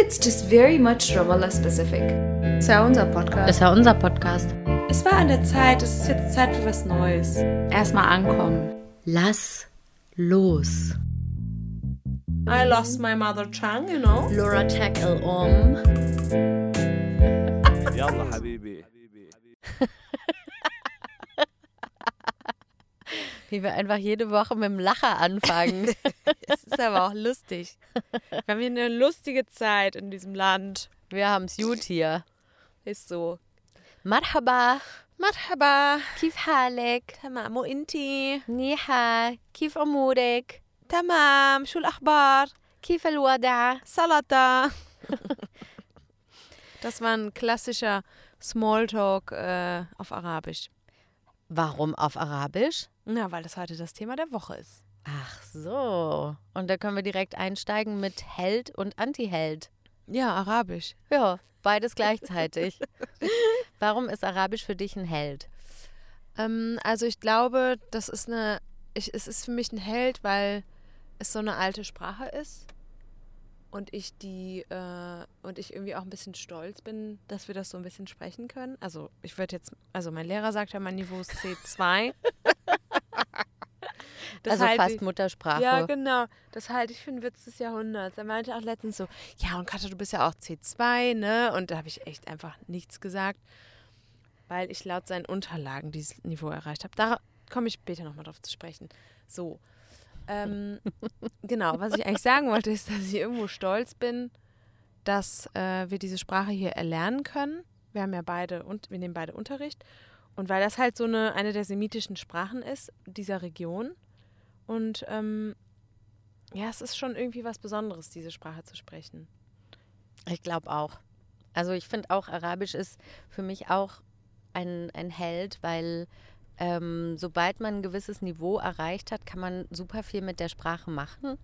it's just very much Ramallah specific. Es war unser Podcast. Es war unser Podcast. Es war an der Zeit, es ist jetzt Zeit für was Neues. Erstmal ankommen. Lass los. I lost my mother tongue, you know. Laura tackle um. Yalla, Habibi. Wie wir einfach jede Woche mit dem Lacher anfangen. Es ist aber auch lustig. Wir haben hier eine lustige Zeit in diesem Land. Wir haben es gut hier. Ist so. Marhaba. Marhaba. Kif halek. Tamam inti. Niha. Kif amurek. Tamam. Schul akhbar. Kif alwada. Salata. Das war ein klassischer Smalltalk äh, auf Arabisch. Warum auf Arabisch? Na, weil das heute das Thema der Woche ist. Ach so. Und da können wir direkt einsteigen mit Held und Anti-Held. Ja, Arabisch. Ja, beides gleichzeitig. Warum ist Arabisch für dich ein Held? Ähm, also ich glaube, das ist eine, ich, es ist für mich ein Held, weil es so eine alte Sprache ist und ich die äh, und ich irgendwie auch ein bisschen stolz bin, dass wir das so ein bisschen sprechen können. Also ich würde jetzt, also mein Lehrer sagt ja, mein Niveau ist C2. Das also halte fast ich- Muttersprache. Ja, genau. Das halte ich für einen Witz des Jahrhunderts. Er meinte auch letztens so, ja, und Katja, du bist ja auch C2, ne? Und da habe ich echt einfach nichts gesagt, weil ich laut seinen Unterlagen dieses Niveau erreicht habe. Da komme ich später nochmal drauf zu sprechen. So. Ähm, genau, was ich eigentlich sagen wollte, ist, dass ich irgendwo stolz bin, dass äh, wir diese Sprache hier erlernen können. Wir haben ja beide und wir nehmen beide Unterricht. Und weil das halt so eine, eine der semitischen Sprachen ist, dieser Region. Und ähm, ja, es ist schon irgendwie was Besonderes, diese Sprache zu sprechen. Ich glaube auch. Also ich finde auch, Arabisch ist für mich auch ein, ein Held, weil ähm, sobald man ein gewisses Niveau erreicht hat, kann man super viel mit der Sprache machen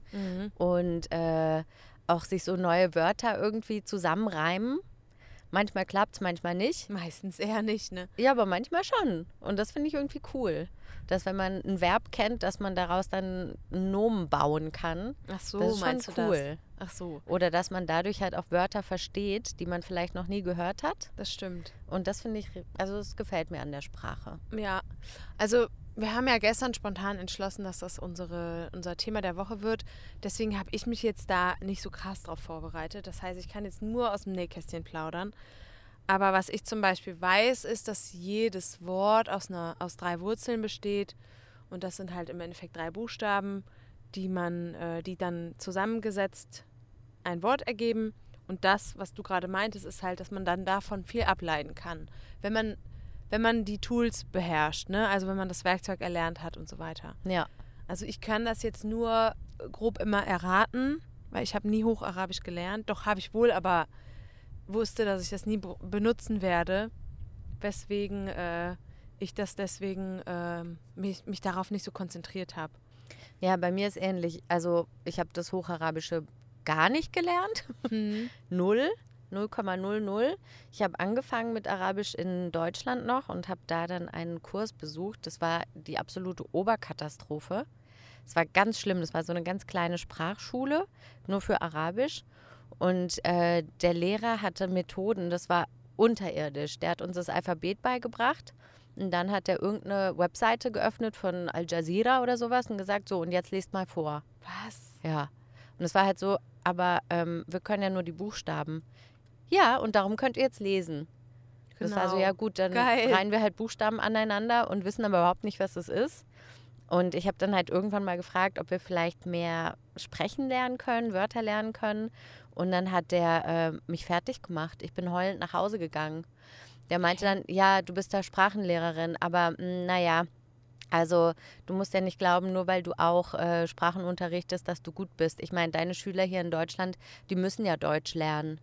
und äh, auch sich so neue Wörter irgendwie zusammenreimen. Manchmal klappt es, manchmal nicht. Meistens eher nicht, ne? Ja, aber manchmal schon. Und das finde ich irgendwie cool. Dass wenn man ein Verb kennt, dass man daraus dann einen Nomen bauen kann. Ach so, Das ist schon meinst du cool. das? Ach so, Oder dass man dadurch halt auch Wörter versteht, die man vielleicht noch nie gehört hat. das stimmt. Und das finde ich, also es gefällt mir an der Sprache. Ja, also wir haben ja gestern spontan entschlossen, dass das unsere, unser Thema der Woche wird. Deswegen habe ich mich jetzt da nicht so krass drauf vorbereitet. Das heißt, ich kann jetzt nur aus dem Nähkästchen plaudern. Aber was ich zum Beispiel weiß, ist, dass jedes Wort aus, einer, aus drei Wurzeln besteht. Und das sind halt im Endeffekt drei Buchstaben, die man, äh, die dann zusammengesetzt ein Wort ergeben. Und das, was du gerade meintest, ist halt, dass man dann davon viel ableiten kann. Wenn man, wenn man die Tools beherrscht, ne? Also wenn man das Werkzeug erlernt hat und so weiter. Ja. Also ich kann das jetzt nur grob immer erraten, weil ich habe nie Hocharabisch gelernt. Doch habe ich wohl, aber wusste, dass ich das nie be- benutzen werde, weswegen äh, ich das deswegen ähm, mich, mich darauf nicht so konzentriert habe. Ja, bei mir ist ähnlich. Also ich habe das Hocharabische gar nicht gelernt. Null. 0,00. Ich habe angefangen mit Arabisch in Deutschland noch und habe da dann einen Kurs besucht. Das war die absolute Oberkatastrophe. Es war ganz schlimm. Das war so eine ganz kleine Sprachschule, nur für Arabisch. Und äh, der Lehrer hatte Methoden, das war unterirdisch. Der hat uns das Alphabet beigebracht und dann hat er irgendeine Webseite geöffnet von Al Jazeera oder sowas und gesagt, so und jetzt lest mal vor. Was? Ja. Und es war halt so, aber ähm, wir können ja nur die Buchstaben. Ja, und darum könnt ihr jetzt lesen. Das war so, Genau. ja gut, dann Geil. reihen wir halt Buchstaben aneinander und wissen aber überhaupt nicht, was das ist. Und ich habe dann halt irgendwann mal gefragt, ob wir vielleicht mehr sprechen lernen können, Wörter lernen können. Und dann hat der äh, mich fertig gemacht. Ich bin heulend nach Hause gegangen. Der meinte dann, ja, du bist da Sprachenlehrerin, aber mh, naja, also du musst ja nicht glauben, nur weil du auch äh, Sprachen unterrichtest, dass du gut bist. Ich meine, deine Schüler hier in Deutschland, die müssen ja Deutsch lernen.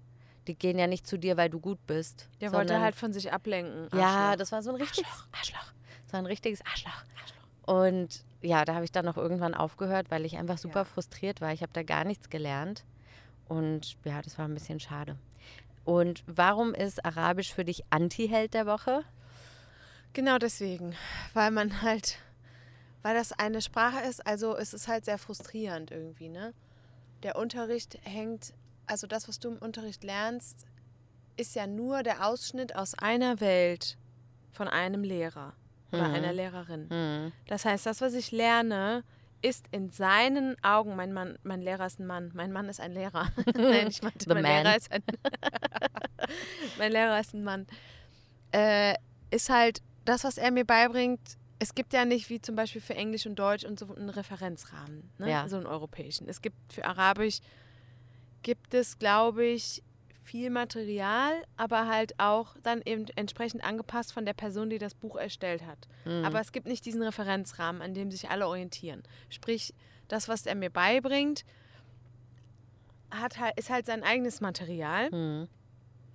Die gehen ja nicht zu dir, weil du gut bist. Der wollte halt von sich ablenken. ja, Arschloch. das war so ein richtiges Arschloch. Das war ein richtiges Arschloch. Und ja, da habe ich dann noch irgendwann aufgehört, weil ich einfach super Ja. frustriert war. Ich habe da gar nichts gelernt. Und ja, das war ein bisschen schade. Und warum ist Arabisch für dich Anti-Held der Woche? Genau deswegen, weil man halt, weil das eine Sprache ist, also es ist halt sehr frustrierend irgendwie, ne? Der Unterricht hängt, also das, was du im Unterricht lernst, ist ja nur der Ausschnitt aus einer Welt von einem Lehrer oder Mhm. einer Lehrerin. Mhm. Das heißt, das, was ich lerne, ist in seinen Augen, mein Mann, mein Lehrer ist ein Mann, mein Mann ist ein Lehrer. Nein, ich meinte, The mein man. Lehrer ist ein mein Lehrer ist ein Mann. Äh, ist halt das, was er mir beibringt. Es gibt ja nicht wie zum Beispiel für Englisch und Deutsch und so einen Referenzrahmen, ne? Ja. so einen europäischen. Es gibt für Arabisch gibt es, glaube ich, viel Material, aber halt auch dann eben entsprechend angepasst von der Person, die das Buch erstellt hat. Mhm. Aber es gibt nicht diesen Referenzrahmen, an dem sich alle orientieren. Sprich, das, was er mir beibringt, hat halt, ist halt sein eigenes Material. Mhm.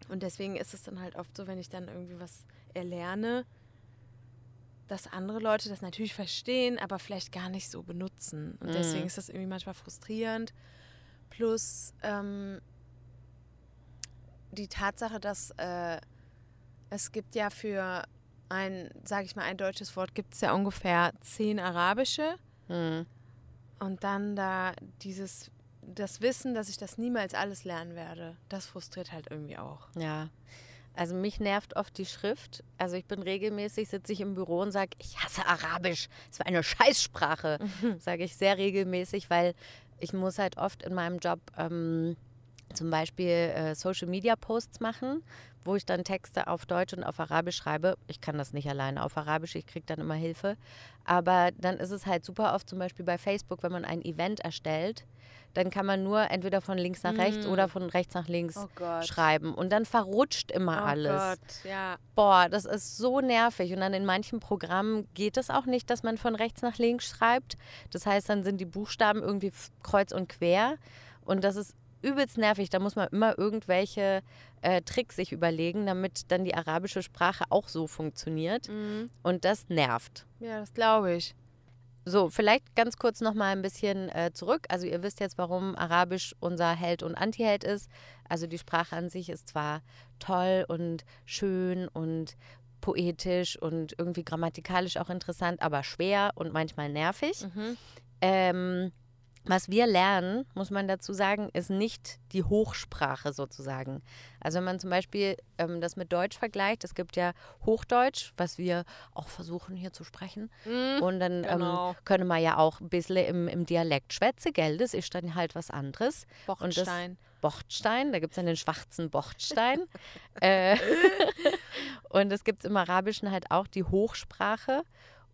Und deswegen ist es dann halt oft so, wenn ich dann irgendwie was erlerne, dass andere Leute das natürlich verstehen, aber vielleicht gar nicht so benutzen. Und Mhm. deswegen ist das irgendwie manchmal frustrierend. Plus ähm, die Tatsache, dass äh, es gibt ja für ein, sage ich mal, ein deutsches Wort, gibt es ja ungefähr zehn arabische. Mhm. Und dann da dieses, das Wissen, dass ich das niemals alles lernen werde, das frustriert halt irgendwie auch. Ja. Also mich nervt oft die Schrift. Also ich bin regelmäßig, sitze ich im Büro und sage, ich hasse Arabisch. Es war eine Scheißsprache. Sage ich sehr regelmäßig, weil ich muss halt oft in meinem Job ähm, zum Beispiel äh, Social Media Posts machen, wo ich dann Texte auf Deutsch und auf Arabisch schreibe. Ich kann das nicht alleine auf Arabisch, ich kriege dann immer Hilfe. Aber dann ist es halt super oft zum Beispiel bei Facebook, wenn man ein Event erstellt, dann kann man nur entweder von links nach rechts Mm. oder von rechts nach links Oh schreiben. Und dann verrutscht immer oh alles. Gott, ja. Boah, das ist so nervig. Und dann in manchen Programmen geht es auch nicht, dass man von rechts nach links schreibt. Das heißt, dann sind die Buchstaben irgendwie kreuz und quer. Und das ist übelst nervig. Da muss man immer irgendwelche äh, Tricks sich überlegen, damit dann die arabische Sprache auch so funktioniert. Mhm. Und das nervt. Ja, das glaube ich. So, vielleicht ganz kurz noch mal ein bisschen äh, zurück. Also ihr wisst jetzt, warum Arabisch unser Held und Antiheld ist. Also die Sprache an sich ist zwar toll und schön und poetisch und irgendwie grammatikalisch auch interessant, aber schwer und manchmal nervig. Mhm. Ähm, was wir lernen, muss man dazu sagen, ist nicht die Hochsprache sozusagen. Also wenn man zum Beispiel ähm, das mit Deutsch vergleicht, es gibt ja Hochdeutsch, was wir auch versuchen hier zu sprechen. Und dann genau. ähm, können wir ja auch ein bisschen im, im Dialekt schwätzen, gell? Das ist dann halt was anderes. Bochtstein. Bochtstein, da gibt es dann den schwarzen Bochtstein. äh, und es gibt im Arabischen halt auch die Hochsprache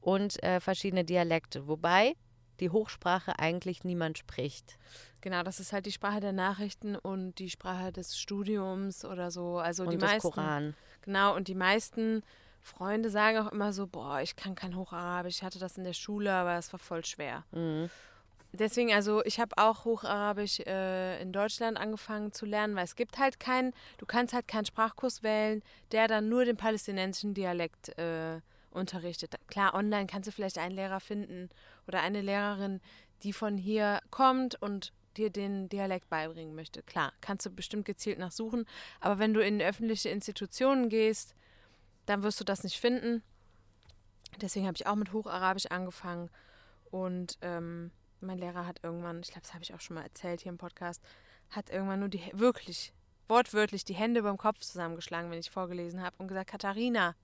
und äh, verschiedene Dialekte, wobei die Hochsprache eigentlich niemand spricht. Genau, das ist halt die Sprache der Nachrichten und die Sprache des Studiums oder so. Also die und des meisten. Koran. Genau, und die meisten Freunde sagen auch immer so, boah, ich kann kein Hocharabisch, ich hatte das in der Schule, aber es war voll schwer. Mhm. Deswegen, also ich habe auch Hocharabisch äh, in Deutschland angefangen zu lernen, weil es gibt halt keinen, du kannst halt keinen Sprachkurs wählen, der dann nur den palästinensischen Dialekt äh, unterrichtet. Klar, online kannst du vielleicht einen Lehrer finden oder eine Lehrerin, die von hier kommt und dir den Dialekt beibringen möchte. Klar, kannst du bestimmt gezielt nachsuchen, aber wenn du in öffentliche Institutionen gehst, dann wirst du das nicht finden. Deswegen habe ich auch mit Hocharabisch angefangen und ähm, mein Lehrer hat irgendwann, ich glaube, das habe ich auch schon mal erzählt hier im Podcast, hat irgendwann nur die, wirklich, wortwörtlich die Hände beim Kopf zusammengeschlagen, wenn ich vorgelesen habe und gesagt, Katharina,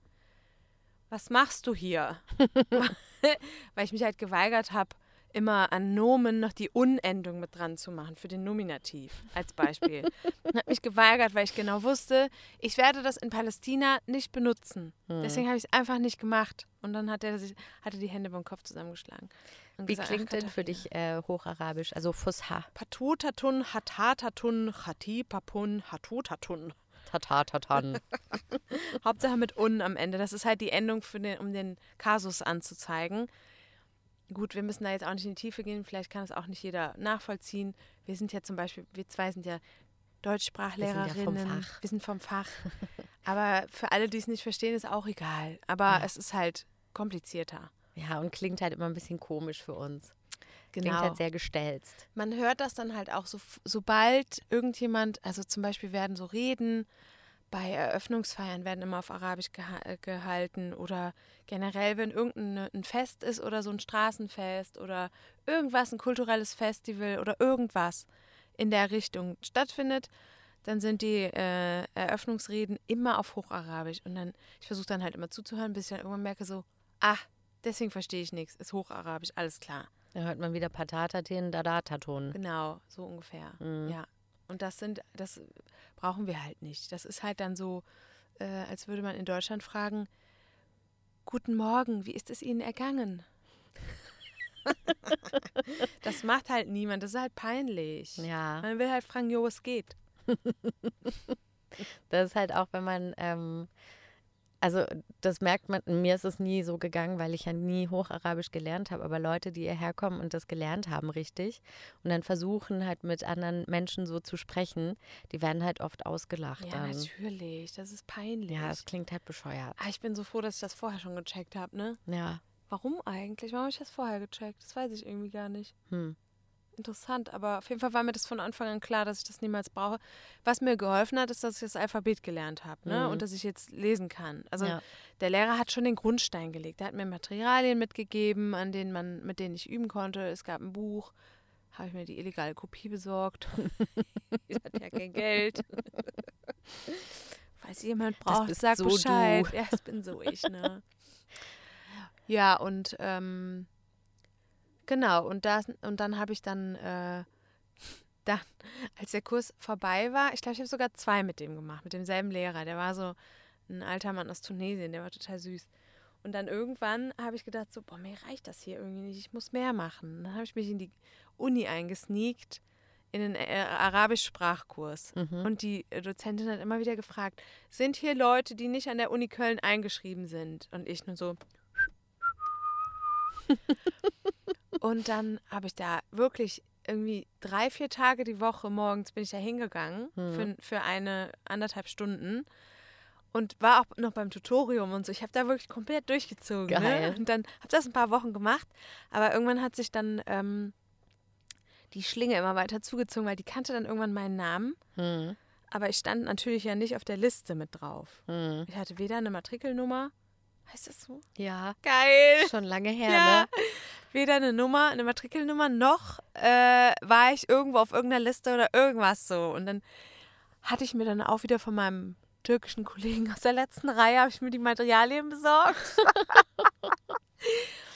was machst du hier? Weil ich mich halt geweigert habe, immer an Nomen noch die Unendung mit dran zu machen für den Nominativ als Beispiel. und habe mich geweigert, weil ich genau wusste, ich werde das in Palästina nicht benutzen. Deswegen habe ich es einfach nicht gemacht. Und dann hat er, sich, hat er die Hände beim Kopf zusammengeschlagen. und Wie gesagt, klingt "Ach, denn für Katharina." dich äh, Hocharabisch, also Fusha? Patutatun, Hatatatun, Hatipapun, Hatutatun. Tatatatan. Hauptsache mit un am Ende. Das ist halt die Endung, für den, um den Kasus anzuzeigen. Gut, wir müssen da jetzt auch nicht in die Tiefe gehen. Vielleicht kann es auch nicht jeder nachvollziehen. Wir sind ja zum Beispiel, wir zwei sind ja Deutschsprachlehrerinnen. Wir sind ja vom Fach. Wir sind vom Fach. Aber für alle, die es nicht verstehen, ist auch egal. Aber Ja. es ist halt komplizierter. ja, und klingt halt immer ein bisschen komisch für uns. Klingt Genau. halt sehr gestelzt. Man hört das dann halt auch so, sobald irgendjemand, also zum Beispiel werden so Reden bei Eröffnungsfeiern werden immer auf Arabisch geha äh, gehalten oder generell, wenn irgendein ein Fest ist oder so ein Straßenfest oder irgendwas, ein kulturelles Festival oder irgendwas in der Richtung stattfindet, dann sind die äh, Eröffnungsreden immer auf Hocharabisch. Und dann, ich versuche dann halt immer zuzuhören, bis ich dann irgendwann merke, so, ah, deswegen verstehe ich nichts, ist Hocharabisch, alles klar. Da hört man wieder Patataten, Dadataton. Genau, so ungefähr. Mhm. Ja. Und das sind, das brauchen wir halt nicht. Das ist halt dann so, äh, als würde man in Deutschland fragen, Guten Morgen, wie ist es Ihnen ergangen? das macht halt niemand, das ist halt peinlich. Ja, Man will halt fragen, jo, was geht? das ist halt auch, wenn man, ähm, also das merkt man, mir ist es nie so gegangen, weil ich ja nie Hocharabisch gelernt habe, aber Leute, die hierher kommen und das gelernt haben richtig und dann versuchen halt mit anderen Menschen so zu sprechen, die werden halt oft ausgelacht Ja, dann. natürlich, das ist peinlich. Ja, es klingt halt bescheuert. ah, ich bin so froh, dass ich das vorher schon gecheckt habe, ne? Ja, Warum eigentlich? Warum habe ich das vorher gecheckt? Das weiß ich irgendwie gar nicht. hm. Interessant, aber auf jeden Fall war mir das von Anfang an klar, dass ich das niemals brauche. Was mir geholfen hat, ist, dass ich das Alphabet gelernt habe ne? Mhm. und dass ich jetzt lesen kann. Also Ja. der Lehrer hat schon den Grundstein gelegt. Er hat mir Materialien mitgegeben, an denen man, mit denen ich üben konnte. Es gab ein Buch, habe ich mir die illegale Kopie besorgt. ich hatte ja kein Geld. Falls jemand braucht, sag so Bescheid. du. Ja, das bin so ich, ne? Ja, und ähm, genau, und, das, und dann habe ich dann, äh, dann, als der Kurs vorbei war, ich glaube, ich habe sogar zwei mit dem gemacht, mit demselben Lehrer. Der war so ein alter Mann aus Tunesien, der war total süß. Und dann irgendwann habe ich gedacht, so, boah, mir reicht das hier irgendwie nicht, ich muss mehr machen. Und dann habe ich mich in die Uni eingesneakt, in den äh, Arabisch-Sprachkurs. Mhm. Und die Dozentin hat immer wieder gefragt, sind hier Leute, die nicht an der Uni Köln eingeschrieben sind? Und ich nur so. Und dann habe ich da wirklich irgendwie drei, vier Tage die Woche morgens bin ich da hingegangen für, für eine anderthalb Stunden und war auch noch beim Tutorium und so. Ich habe da wirklich komplett durchgezogen. Geil. Ne? Und dann habe das ein paar Wochen gemacht, aber irgendwann hat sich dann ähm, die Schlinge immer weiter zugezogen, weil die kannte dann irgendwann meinen Namen. Hm. Aber ich stand natürlich ja nicht auf der Liste mit drauf. Hm. Ich hatte weder eine Matrikelnummer, heißt das so? Ja, Geil! schon lange her, Ja, ne? weder eine Nummer, eine Matrikelnummer, noch äh, war ich irgendwo auf irgendeiner Liste oder irgendwas so. Und dann hatte ich mir dann auch wieder von meinem türkischen Kollegen aus der letzten Reihe, habe ich mir die Materialien besorgt.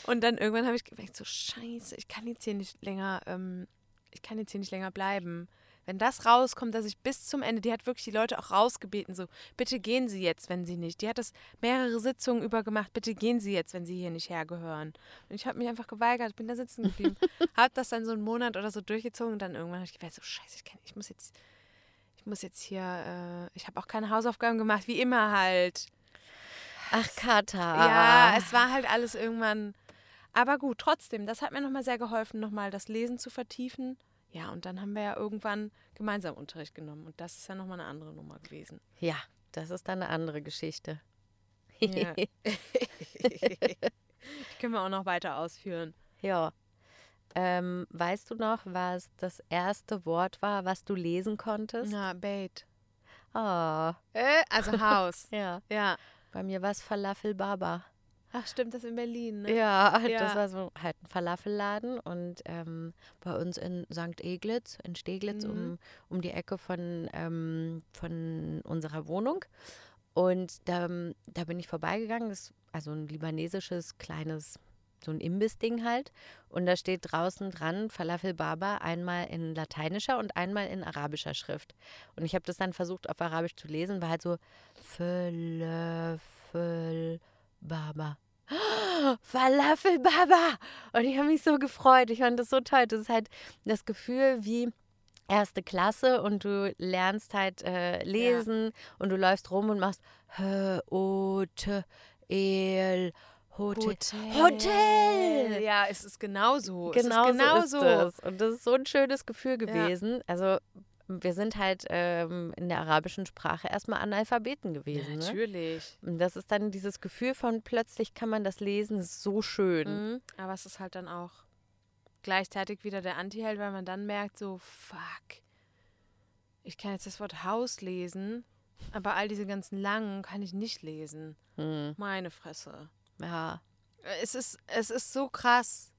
Und dann irgendwann habe ich gemerkt, so scheiße, ich kann jetzt hier nicht länger, ähm, ich kann jetzt hier nicht länger bleiben. Wenn das rauskommt, dass ich bis zum Ende, die hat wirklich die Leute auch rausgebeten, so, bitte gehen Sie jetzt, wenn Sie nicht. Die hat das mehrere Sitzungen über gemacht, bitte gehen Sie jetzt, wenn Sie hier nicht hergehören. Und ich habe mich einfach geweigert, bin da sitzen geblieben, habe das dann so einen Monat oder so durchgezogen und dann irgendwann habe ich gedacht, so scheiße, ich, kann, ich muss jetzt, ich muss jetzt hier, äh, ich habe auch keine Hausaufgaben gemacht, wie immer halt. Ach, Kata. Ja, es war halt alles irgendwann. Aber gut, trotzdem, das hat mir nochmal sehr geholfen, nochmal das Lesen zu vertiefen. Ja, und dann haben wir ja irgendwann gemeinsam Unterricht genommen. Und das ist ja nochmal eine andere Nummer gewesen. Ja, das ist dann eine andere Geschichte. Ja. Die können wir auch noch weiter ausführen. ja. Ähm, weißt du noch, was das erste Wort war, was du lesen konntest? Na, Bait. Oh, Äh, also Haus. ja. ja. Bei mir war es Falafel Baba. Ach, stimmt, das in Berlin, ne? Ja, Ja. das war so halt ein Falafelladen und ähm, bei uns in St. Eglitz, in Steglitz, Mhm. um, um die Ecke von, ähm, von unserer Wohnung. Und da, da bin ich vorbeigegangen, das ist also ein libanesisches kleines, so ein Imbiss-Ding halt. Und da steht draußen dran Falafel Baba einmal in lateinischer und einmal in arabischer Schrift. Und ich habe das dann versucht auf Arabisch zu lesen, war halt so Falafel Baba. Falafel Baba! Und ich habe mich so gefreut. Ich fand das so toll. Das ist halt das Gefühl wie erste Klasse und du lernst halt äh, lesen und du läufst rum und machst H, O, T, El, Hotel. Hotel! Ja, es ist genauso. Genau, es ist genau so ist das. Und das ist so ein schönes Gefühl gewesen. Also wir sind halt ähm, in der arabischen Sprache erstmal Analphabeten gewesen. Ne? Natürlich. Und das ist dann dieses Gefühl von plötzlich kann man das lesen, ist so schön. Mhm. Aber es ist halt dann auch gleichzeitig wieder der Antiheld, weil man dann merkt, so, fuck, ich kann jetzt das Wort Haus lesen, aber all diese ganzen langen kann ich nicht lesen. Hm. Meine Fresse. Ja. Es ist, es ist so krass,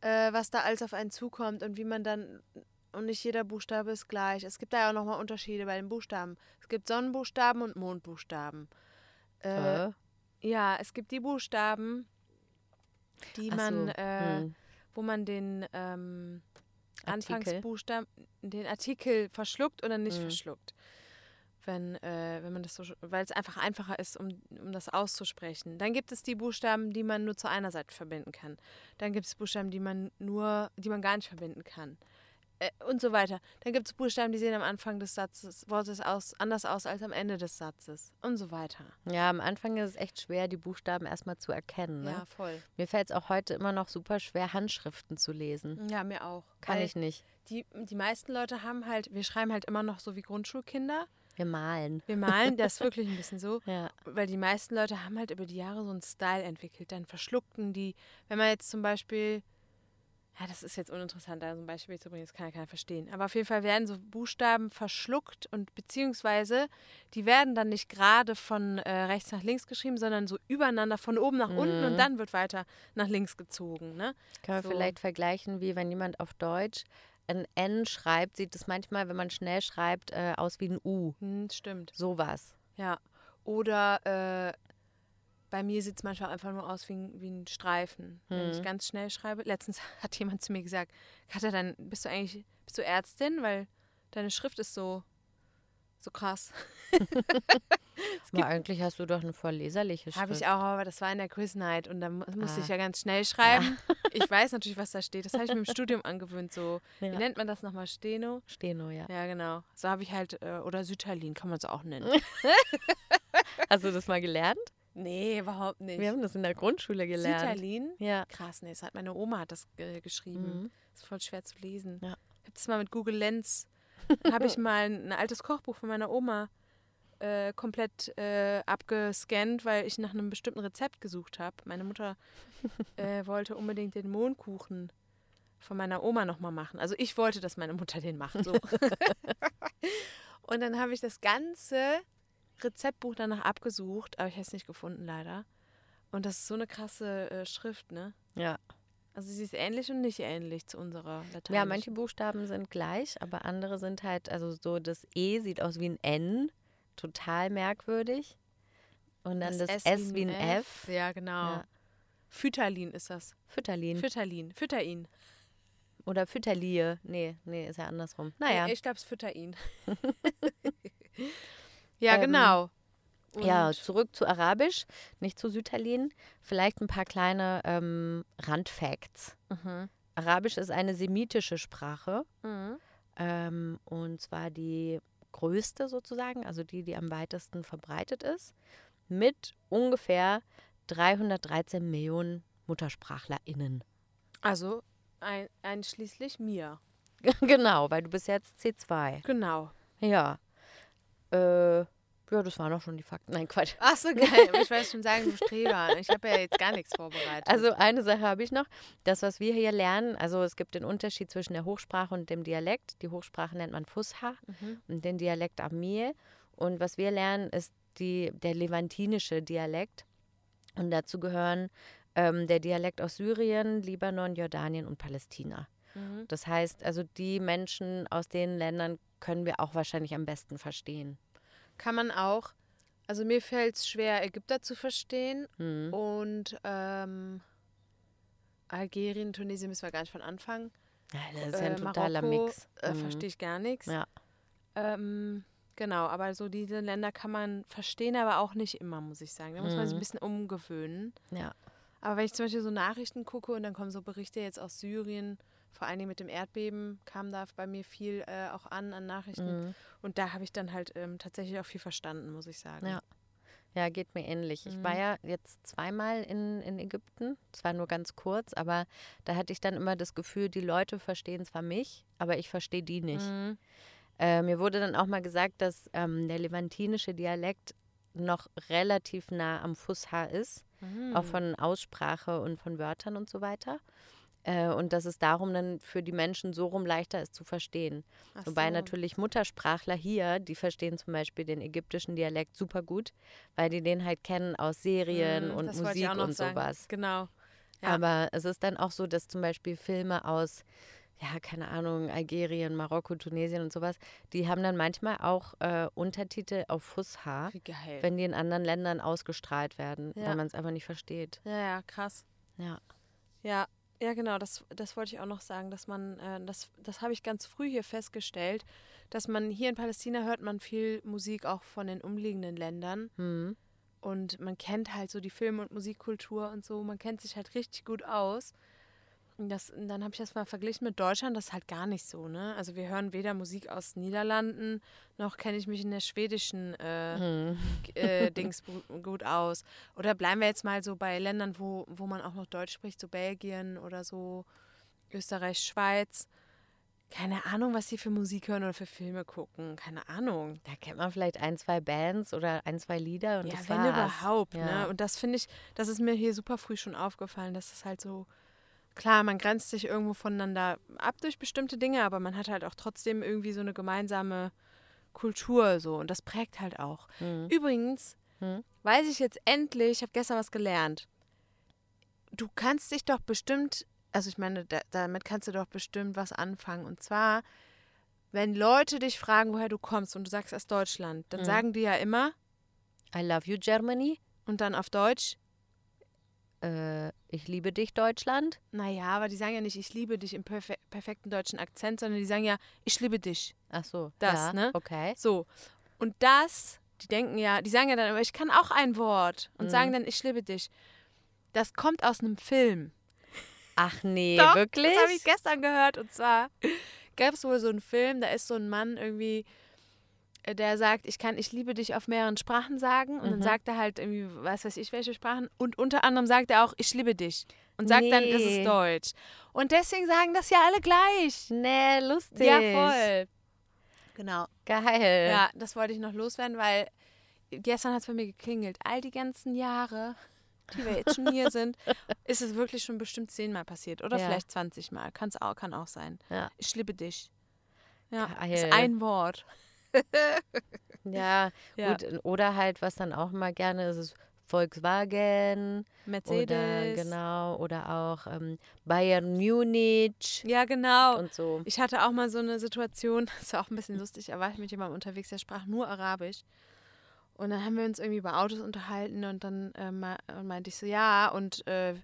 äh, was da alles auf einen zukommt und wie man dann und nicht jeder Buchstabe ist gleich. Es gibt da ja auch nochmal Unterschiede bei den Buchstaben. Es gibt Sonnenbuchstaben und Mondbuchstaben. Äh, Äh, ja, es gibt die Buchstaben, die ach man, so, äh, hm. wo man den ähm. Anfangsbuchstaben, den Artikel verschluckt oder nicht Mhm. verschluckt. Wenn, äh, wenn man das so, weil es einfach einfacher ist, um, um das auszusprechen. Dann gibt es die Buchstaben, die man nur zu einer Seite verbinden kann. Dann gibt es Buchstaben, die man nur, die man gar nicht verbinden kann. Äh, und so weiter. Dann gibt es Buchstaben, die sehen am Anfang des Satzes, Wortes aus, anders aus als am Ende des Satzes. Und so weiter. Ja, am Anfang ist es echt schwer, die Buchstaben erstmal zu erkennen. Ne? Ja, voll. Mir fällt es auch heute immer noch super schwer, Handschriften zu lesen. Ja, mir auch. Kann ich nicht. Die, die meisten Leute haben halt, wir schreiben halt immer noch so wie Grundschulkinder. Wir malen. Wir malen, das ist wirklich ein bisschen so. Ja. Weil die meisten Leute haben halt über die Jahre so einen Style entwickelt. Dann verschluckten die, wenn man jetzt zum Beispiel, ja, das ist jetzt uninteressant, da so ein Beispiel zu bringen, das kann ja keiner verstehen. Aber auf jeden Fall werden so Buchstaben verschluckt und beziehungsweise die werden dann nicht gerade von äh, rechts nach links geschrieben, sondern so übereinander von oben nach unten und dann wird weiter nach links gezogen. Ne? Kann man So. vielleicht vergleichen, wie wenn jemand auf Deutsch ein N schreibt, sieht es manchmal, wenn man schnell schreibt, äh, aus wie ein U. Hm, stimmt. Sowas. Ja. Oder äh, bei mir sieht es manchmal einfach nur aus wie ein, wie ein Streifen. Wenn ich ganz schnell schreibe. Letztens hat jemand zu mir gesagt, Katja, dann bist du eigentlich, bist du Ärztin? Weil deine Schrift ist so, so krass. Aber eigentlich hast du doch eine voll leserliche Schrift. Habe ich auch, aber das war in der Quiz-Night und da mu- musste Ah. ich ja ganz schnell schreiben. Ich weiß natürlich, was da steht. Das habe ich mir im Studium angewöhnt. So, Ja. wie nennt man das nochmal? Steno? Steno, ja. Ja, genau. So habe ich halt, äh, oder Sütterlin kann man es auch nennen. Hast du das mal gelernt? Nee, überhaupt nicht. Wir haben das in der Grundschule gelernt. Sütterlin? Ja. Krass, nee, das hat meine Oma hat das äh, geschrieben. Mhm. Ist voll schwer zu lesen. Ja. Ich habe das mal mit Google Lens, habe ich mal ein altes Kochbuch von meiner Oma äh, komplett äh, abgescannt, weil ich nach einem bestimmten Rezept gesucht habe. Meine Mutter äh, wollte unbedingt den Mohnkuchen von meiner Oma nochmal machen. Also ich wollte, dass meine Mutter den macht. So. Und dann habe ich das ganze Rezeptbuch danach abgesucht, aber ich habe es nicht gefunden leider. Und das ist so eine krasse äh, Schrift, ne? Ja. Also sie ist ähnlich und nicht ähnlich zu unserer Latein. Ja, manche Buchstaben sind gleich, aber andere sind halt, also so das E sieht aus wie ein N, total merkwürdig. Und dann das, S, wie ein F. Ja, genau. Ja. Phytalin ist das. Fütterlin. Phytalin. Fütterin. Oder Fütterlie. Nee, nee, ist ja andersrum. Naja. Ich glaube, es ist Fütterin. ja, Ähm, genau. Und Ja, zurück zu Arabisch, nicht zu Sütterlin. Vielleicht ein paar kleine ähm, Randfacts. Mhm. Arabisch ist eine semitische Sprache Mhm. ähm, und zwar die größte sozusagen, also die, die am weitesten verbreitet ist, mit ungefähr 313 Millionen MuttersprachlerInnen. Also ein, einschließlich mir. genau, weil du bist jetzt C2. Genau. Ja. Äh, ja, das waren auch schon die Fakten. Nein, Quatsch. Ach so, geil. Ich wollte schon sagen, du Streber. Ich habe ja jetzt gar nichts vorbereitet. Also eine Sache habe ich noch. Das, was wir hier lernen, also es gibt den Unterschied zwischen der Hochsprache und dem Dialekt. Die Hochsprache nennt man Fusha Mhm. und den Dialekt Amir. Und was wir lernen, ist die, der levantinische Dialekt. Und dazu gehören ähm, der Dialekt aus Syrien, Libanon, Jordanien und Palästina. Mhm. Das heißt, also die Menschen aus den Ländern können wir auch wahrscheinlich am besten verstehen. Kann man auch. Also mir fällt es schwer, Ägypter zu verstehen. Hm. Und ähm, Algerien, Tunesien müssen wir gar nicht von Anfang. Ja, das ist ja ein Äh, totaler Marokko, Mix. Äh, Mhm. Verstehe ich gar nichts. Ja. Ähm, genau, aber so diese Länder kann man verstehen, aber auch nicht immer, muss ich sagen. Da muss man sich ein Mhm. bisschen umgewöhnen. Ja. Aber wenn ich zum Beispiel so Nachrichten gucke und dann kommen so Berichte jetzt aus Syrien, vor allen Dingen mit dem Erdbeben, kam da bei mir viel äh, auch an an Nachrichten. Mhm. Und da habe ich dann halt ähm, tatsächlich auch viel verstanden, muss ich sagen. Ja. Ja, geht mir ähnlich. Ich war Mhm. ja jetzt zweimal in, in Ägypten, zwar nur ganz kurz, aber da hatte ich dann immer das Gefühl, die Leute verstehen zwar mich, aber ich verstehe die nicht. Mhm. Äh, mir wurde dann auch mal gesagt, dass ähm, der levantinische Dialekt noch relativ nah am Fusha ist, Mhm. auch von Aussprache und von Wörtern und so weiter. Äh, und dass es darum dann für die Menschen so rum leichter ist zu verstehen. Ach Wobei so. natürlich Muttersprachler hier, die verstehen zum Beispiel den ägyptischen Dialekt super gut, weil die den halt kennen aus Serien Mhm, und Musik und sagen. sowas. Genau. Ja. Aber es ist dann auch so, dass zum Beispiel Filme aus, ja, keine Ahnung, Algerien, Marokko, Tunesien und sowas, die haben dann manchmal auch äh, Untertitel auf geil. wenn die in anderen Ländern ausgestrahlt werden, Ja. weil man es einfach nicht versteht. ja, ja, krass. Ja. Ja, ja, genau, das, das wollte ich auch noch sagen, dass man, äh, das, das habe ich ganz früh hier festgestellt, dass man hier in Palästina hört man viel Musik auch von den umliegenden Ländern Hm. und man kennt halt so die Film- und Musikkultur und so, man kennt sich halt richtig gut aus. Das, dann habe ich das mal verglichen mit Deutschland, das ist halt gar nicht so, ne? Also wir hören weder Musik aus Niederlanden, noch kenne ich mich in der schwedischen äh, Hm. äh, Dings gu- gut aus. Oder bleiben wir jetzt mal so bei Ländern, wo, wo man auch noch Deutsch spricht, so Belgien oder so, Österreich, Schweiz. Keine Ahnung, was die für Musik hören oder für Filme gucken. Keine Ahnung. Da kennt man vielleicht ein, zwei Bands oder ein, zwei Lieder und ja, das wenn war's. überhaupt. Ja. Ne? Und das finde ich, das ist mir hier super früh schon aufgefallen, dass es halt so, klar, man grenzt sich irgendwo voneinander ab durch bestimmte Dinge, aber man hat halt auch trotzdem irgendwie so eine gemeinsame Kultur so und das prägt halt auch. Hm. Übrigens, Hm. weiß ich jetzt endlich, ich habe gestern was gelernt. Du kannst dich doch bestimmt, also ich meine, da, damit kannst du doch bestimmt was anfangen. Und zwar, wenn Leute dich fragen, woher du kommst und du sagst aus Deutschland, dann Mhm. sagen die ja immer I love you, Germany. und dann auf Deutsch, Äh, ich liebe dich, Deutschland. naja, aber die sagen ja nicht, ich liebe dich im perfe perfekten deutschen Akzent, sondern die sagen ja, ich liebe dich. Ach so. Das, ja, ne? Okay. So. Und das, die denken ja, die sagen ja dann, aber ich kann auch ein Wort und Mhm. sagen dann, ich liebe dich. Das kommt aus einem Film. Ach nee, Doch, wirklich? Das habe ich gestern gehört. Und zwar gab es wohl so einen Film, da ist so ein Mann irgendwie, der sagt, ich kann, ich liebe dich auf mehreren Sprachen sagen. Und dann Mhm. sagt er halt irgendwie, was weiß ich, welche Sprachen. Und unter anderem sagt er auch, ich liebe dich. Und sagt dann, das Nee. ist Deutsch. Und deswegen sagen das ja alle gleich. nee, lustig. Ja, voll. Genau. Geil. Ja, das wollte ich noch loswerden, weil gestern hat es bei mir geklingelt. All die ganzen Jahre, die wir jetzt schon hier sind, ist es wirklich schon bestimmt zehnmal passiert. Oder Ja. vielleicht 20 Mal. Kann's auch, kann auch sein. Ja. Ich liebe dich. Ja, Geil. ist ein Wort. Ja, Ja. gut. Oder halt, was dann auch mal gerne ist, ist Volkswagen. Mercedes. Oder genau. Oder auch ähm, Bayern Munich Ja, genau. und so. Ich hatte auch mal so eine Situation, das war auch ein bisschen lustig, da war ich mit jemandem unterwegs, der sprach nur Arabisch. Und dann haben wir uns irgendwie über Autos unterhalten und dann äh, me- meinte ich so, ja, und äh,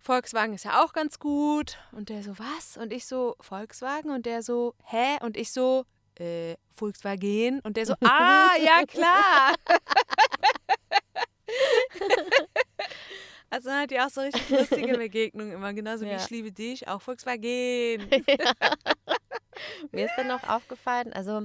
Volkswagen ist ja auch ganz gut. Und der so, was? Und ich so, Volkswagen? Und der so, hä? Und ich so, äh, Volkswagen? Und der so, ah, ja klar. Also hat die auch so richtig lustige Begegnungen immer, genauso wie Ja. ich liebe dich, auch Volkswagen. Mir ist dann noch aufgefallen, also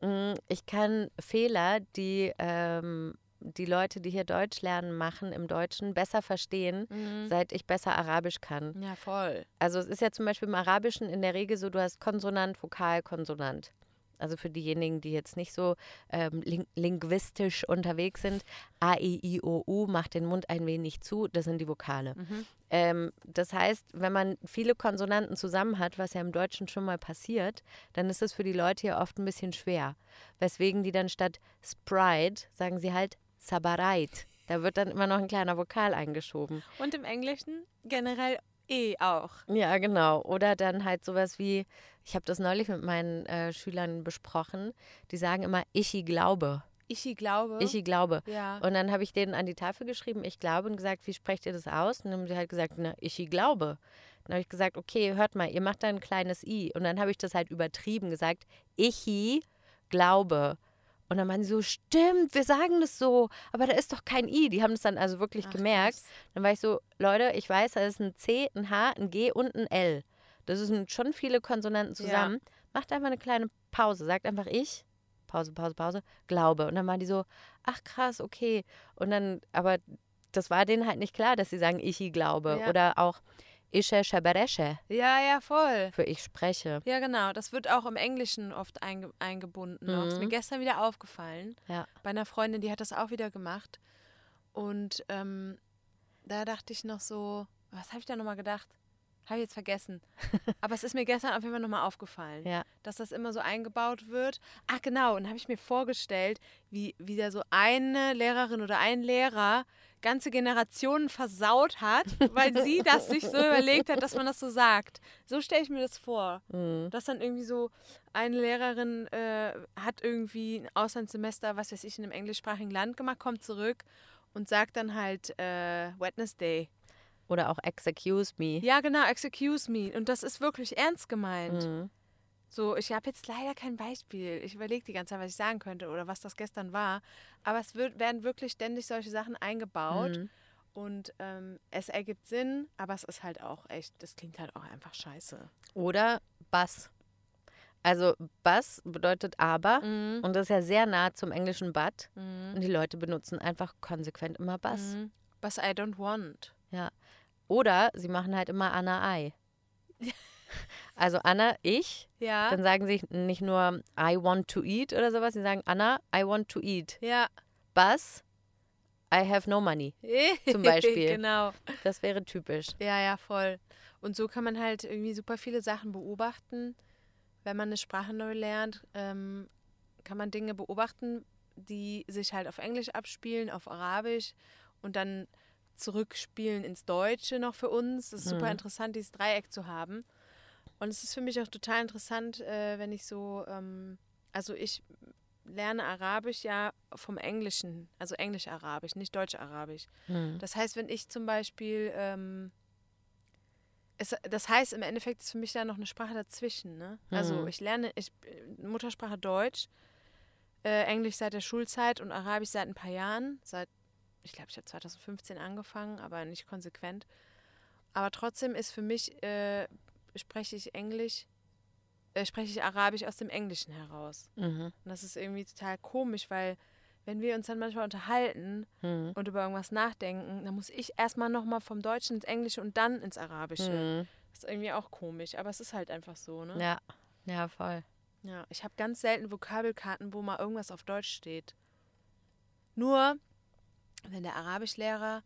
mh, ich kann Fehler, die ähm, die Leute, die hier Deutsch lernen, machen im Deutschen, besser verstehen, Mhm. seit ich besser Arabisch kann. Ja, voll. Also es ist ja zum Beispiel im Arabischen in der Regel so, du hast Konsonant, Vokal, Konsonant. Also für diejenigen, die jetzt nicht so ähm, ling linguistisch unterwegs sind, A, E, I, O, U macht den Mund ein wenig zu, das sind die Vokale. Mhm. Ähm, das heißt, wenn man viele Konsonanten zusammen hat, was ja im Deutschen schon mal passiert, dann ist es für die Leute hier oft ein bisschen schwer. Weswegen die dann statt Sprite sagen sie halt Sabareit. Da wird dann immer noch ein kleiner Vokal eingeschoben. Und im Englischen generell eh auch. Ja, genau. Oder dann halt sowas wie, ich habe das neulich mit meinen äh, Schülern besprochen, die sagen immer, ich glaube. Ich glaube. Ich glaube. ja. Und dann habe ich denen an die Tafel geschrieben, ich glaube, und gesagt, wie sprecht ihr das aus? Und dann haben sie halt gesagt, na, ich glaube. Dann habe ich gesagt, okay, hört mal, ihr macht da ein kleines I. Und dann habe ich das halt übertrieben gesagt, ich glaube. Und dann meinen sie so, stimmt, wir sagen das so, aber da ist doch kein I. Die haben das dann also wirklich Ach, gemerkt. Dann war ich so, Leute, ich weiß, da ist ein C, ein H, ein G und ein L. Das sind schon viele Konsonanten zusammen. Macht einfach eine kleine Pause. Sagt einfach ich, Pause, Pause, Pause, glaube. Und dann waren die so, ach krass, okay. Und dann, aber das war denen halt nicht klar, dass sie sagen, ich glaube. Ja. Oder auch Ische Shabaresche Ja, ja, voll. für ich spreche. Ja, genau. Das wird auch im Englischen oft einge eingebunden. Noch. Ist mir Mhm. gestern wieder aufgefallen. Ja. Bei einer Freundin, die hat das auch wieder gemacht. Und ähm, da dachte ich noch so, was habe ich da nochmal gedacht? Habe ich jetzt vergessen. Aber es ist mir gestern auf jeden Fall nochmal aufgefallen, Ja. dass das immer so eingebaut wird. Ach genau, und habe ich mir vorgestellt, wie wieder so eine Lehrerin oder ein Lehrer ganze Generationen versaut hat, weil sie das sich so überlegt hat, dass man das so sagt. So stelle ich mir das vor. Mhm. Dass dann irgendwie so eine Lehrerin äh, hat irgendwie ein Auslandssemester, was weiß ich, in einem englischsprachigen Land gemacht, kommt zurück und sagt dann halt äh, Wednesday. Oder auch Excuse me. Ja, genau, excuse me. Und das ist wirklich ernst gemeint. Mhm. So, ich habe jetzt leider kein Beispiel. Ich überlege die ganze Zeit, was ich sagen könnte oder was das gestern war. Aber es wird, werden wirklich ständig solche Sachen eingebaut. Mhm. Und ähm, es ergibt Sinn, aber es ist halt auch echt, das klingt halt auch einfach scheiße. Oder Bass. Also Bass bedeutet aber Mhm. und das ist ja sehr nah zum englischen But. Mhm. Und die Leute benutzen einfach konsequent immer Bass. Mhm. But I don't want. Ja. Oder sie machen halt immer Anna I. Also Anna, ich. Ja. Dann sagen sie nicht nur I want to eat oder sowas, sie sagen Anna, I want to eat. ja. Buzz, I have no money. Zum Beispiel. genau. Das wäre typisch. Ja, ja, voll. Und so kann man halt irgendwie super viele Sachen beobachten. Wenn man eine Sprache neu lernt, ähm, kann man Dinge beobachten, die sich halt auf Englisch abspielen, auf Arabisch und dann zurückspielen ins Deutsche noch für uns. Das ist super Mhm. interessant, dieses Dreieck zu haben. Und es ist für mich auch total interessant, äh, wenn ich so, ähm, also ich lerne Arabisch ja vom Englischen, also Englisch-Arabisch, nicht Deutsch-Arabisch. Hm. Das heißt, wenn ich zum Beispiel, ähm, es, das heißt im Endeffekt ist für mich da noch eine Sprache dazwischen. Ne? Also Mhm. ich lerne ich, Muttersprache Deutsch, äh, Englisch seit der Schulzeit und Arabisch seit ein paar Jahren. Seit, ich glaube, ich habe 2015 angefangen, aber nicht konsequent. Aber trotzdem ist für mich, äh, spreche ich Englisch, äh, spreche ich Arabisch aus dem Englischen heraus. Mhm. Und das ist irgendwie total komisch, weil wenn wir uns dann manchmal unterhalten, Mhm. und über irgendwas nachdenken, dann muss ich erstmal nochmal vom Deutschen ins Englische und dann ins Arabische. Mhm. Das ist irgendwie auch komisch, aber es ist halt einfach so, ne? Ja, ja, voll. Ja, ich habe ganz selten Vokabelkarten, wo mal irgendwas auf Deutsch steht. Nur, wenn der Arabischlehrer